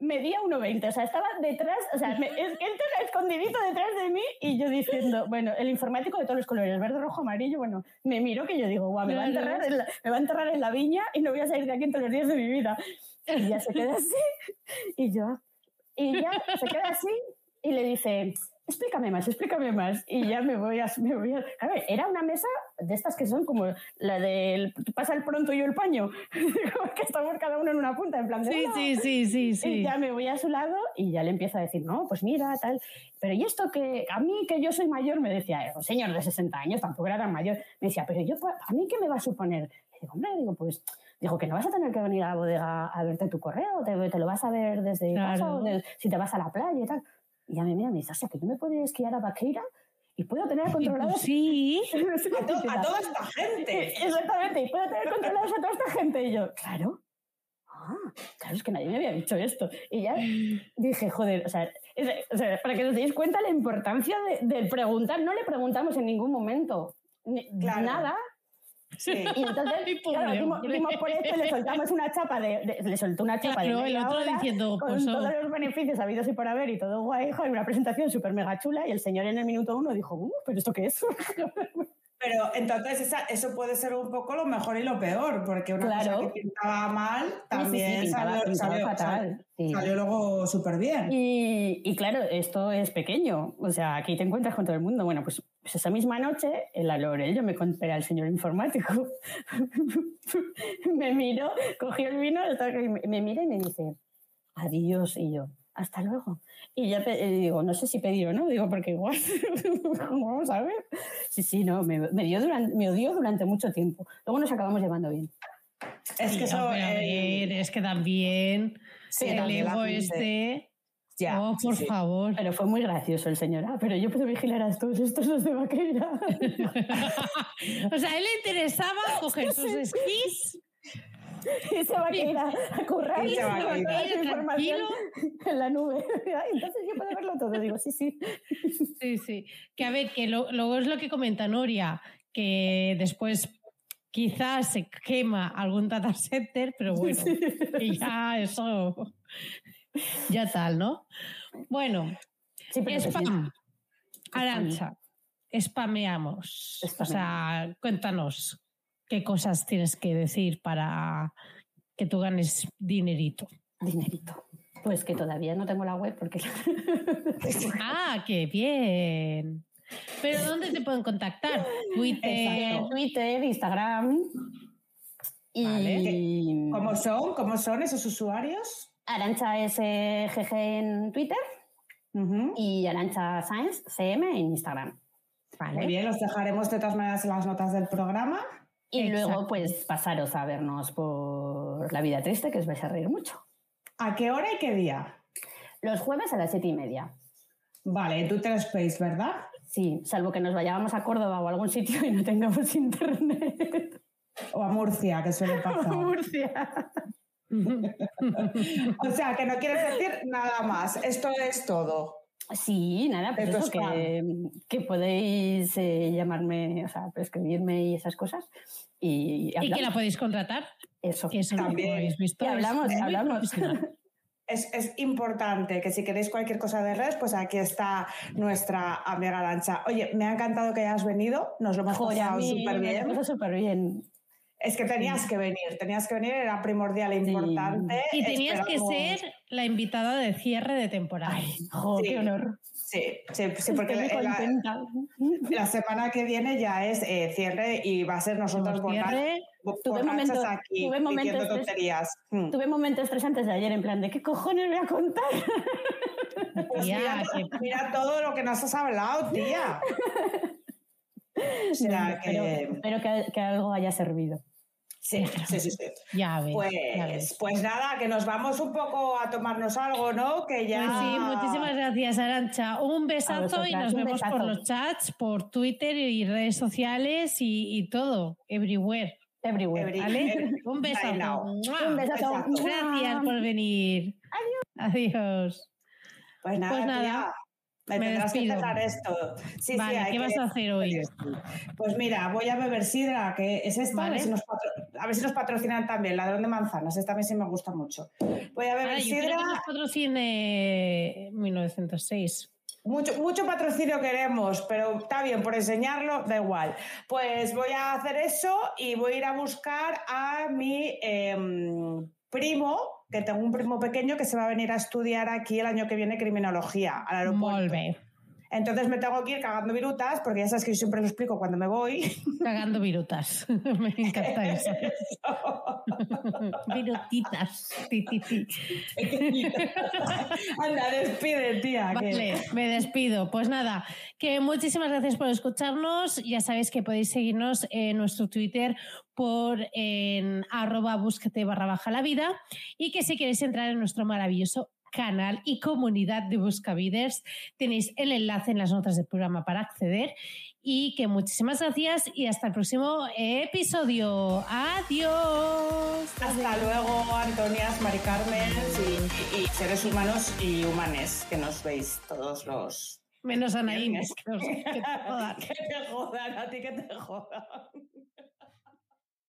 medía 1,20. O sea, estaba detrás, o sea, me, él escondidito detrás de mí y yo diciendo, bueno, el informático de todos los colores, verde, rojo, amarillo, bueno, me miro que yo digo, guau, me, va a enterrar me va a enterrar en la viña y no voy a salir de aquí en todos los días de mi vida. Y ya se queda así. Y yo, y ya se queda así y le dice, explícame más, explícame más. Y ya me voy a... Me voy a... a ver, era una mesa de estas que son como la del... Pasa el pronto y yo el paño, que estamos cada uno en una punta, en plan de... Sí, sí, sí, sí, sí. Y ya me voy a su lado y ya le empiezo a decir, no, pues mira, tal... Pero y esto que a mí, que yo soy mayor, me decía, un señor de 60 años, tampoco era tan mayor, me decía, pero yo, ¿a mí qué me va a suponer? Le digo, hombre, digo, pues... Digo, que no vas a tener que venir a la bodega a verte tu correo, te, te lo vas a ver desde claro. casa, o de, si te vas a la playa y tal. Y ya me mira y me dice, o sea, que tú me puedes esquiar a Vaqueira y puedo tener controlados... Sí, a, to a, toda esta gente. Exactamente, y puedo tener controlados a toda esta gente. Y yo, claro. Ah, claro, es que nadie me había dicho esto. Y ya dije, joder, o sea, es, o sea para que os deis cuenta la importancia de, de, preguntar, no le preguntamos en ningún momento ni, claro. nada, Sí. Y entonces, claro, dimos, dimos, por esto, le soltamos una chapa de, de le soltó una chapa claro, de el otro diciendo, con pues, todos los beneficios habidos y por haber y todo guay, joder, una presentación súper mega chula y el señor en el minuto uno dijo, uh, pero ¿esto qué es? Pero entonces esa, eso puede ser un poco lo mejor y lo peor, porque una claro. cosa que pintaba mal también sí, sí, pintaba, salió, pintaba salió, fatal. Salió, luego súper bien. Y, y, claro, esto es pequeño, o sea, aquí te encuentras con todo el mundo. Bueno, pues, pues esa misma noche en la Lorel yo me encontré al señor informático. me miró, cogió el vino, me mira y me dice, adiós, y yo, hasta luego. Y ya eh, digo, no sé si pedir o no, digo, porque igual, vamos a ver. Sí, sí, no, me, me, dio durante, me odió durante mucho tiempo. Luego nos acabamos llevando bien. Es que eso, no, eh, ver, es que también sí, el ego este... Ya, oh, por sí, favor. Pero fue muy gracioso el señor. Ah, pero yo puedo vigilar a todos estos los de vaquera. o sea, a él le interesaba coger sus esquís y se va a currar y información en la nube. Entonces yo puedo verlo todo, digo, sí, sí. Sí, sí. Que a ver, que lo, luego es lo que comenta Noria, que después quizás se quema algún data center, pero bueno, sí. y ya eso, ya tal, ¿no? Bueno, sí, spam, Arancha. spameamos. O sea, cuéntanos qué cosas tienes que decir para que tú ganes dinerito. Dinerito. Pues que todavía no tengo la web porque... ah, qué bien. Pero ¿dónde te pueden contactar? Twitter, Twitter Instagram. Y... ¿Cómo son? ¿Cómo son esos usuarios? Arancha SGG en Twitter y Arancha Science CM en Instagram. Muy bien, los dejaremos de todas maneras en las notas del programa. Y luego, pues, pasaros a vernos por La Vida Triste, que os vais a reír mucho. ¿A qué hora y qué día? Los jueves a las siete y media. Vale, tú te Space, ¿verdad? Sí, salvo que nos vayamos a Córdoba o a algún sitio y no tengamos internet. O a Murcia, que suele pasar. O a Murcia. o sea, que no quieres decir nada más. Esto es todo. Sí, nada, pues eso, que, podéis eh, llamarme, o sea, escribirme y esas cosas. Y, y, que la podéis contratar. Eso. Que eso también. Lo habéis visto. hablamos, hablamos. Es, es, importante que si queréis cualquier cosa de redes, pues aquí está nuestra amiga Lancha. Oye, me ha encantado que hayas venido, nos lo hemos pasado súper bien. súper bien. Es que tenías que venir, tenías que venir, era primordial e importante. Y tenías que ser la invitada de cierre de temporada. qué honor. Sí, sí, porque la, semana que viene ya es eh, cierre y va a ser nosotros por tuve momentos, aquí tuve momentos tonterías. Hmm. Tuve momentos estresantes de ayer en plan de ¿qué cojones voy a contar? Pues mira, mira, todo lo que nos has hablado, tía. Espero que algo haya servido. Sí, sí, sí, sí. Ya ves, pues, pues nada, que nos vamos un poco a tomarnos algo, ¿no? Que ya. Pues sí, muchísimas gracias, Arancha. Un besazo y nos vemos por los chats, por Twitter y redes sociales y, todo, everywhere. Everywhere. ¿vale? Un besazo. Un besazo. Gracias por venir. Adiós. Adiós. Pues nada, pues nada. Me, tendrás que dejar esto. Sí, vale, ¿qué vas a hacer hoy? Pues mira, voy a beber sidra, que es esta, a, ver si nos patrocinan también, ladrón de manzanas, esta también sí me gusta mucho. Voy a beber sidra. Yo que nos patrocine 1906. Mucho, mucho patrocinio queremos, pero está bien, por enseñarlo, da igual. Pues voy a hacer eso y voy a ir a buscar a mi em, primo, que tengo un primo pequeño que se va a venir a estudiar aquí el año que viene criminología al aeropuerto. Entonces me tengo que ir cagando virutas, porque ya sabes que yo siempre lo explico cuando me voy. Cagando virutas. me encanta eso. Virutitas. Anda, despide, tía. Vale, me despido. Pues nada, que muchísimas gracias por escucharnos. Ya sabéis que podéis seguirnos en nuestro Twitter por en arroba búsquete barra baja la vida y que si queréis entrar en nuestro maravilloso canal y comunidad de Buscaviders. Tenéis el enlace en las notas del programa para acceder y que muchísimas gracias y hasta el próximo episodio. Adiós. Hasta luego, Antonias, Mari Carmen y, seres humanos y humanes que nos veis todos los... Menos Anaínes. Que, que, te jodan. que te jodan, a ti que te jodan.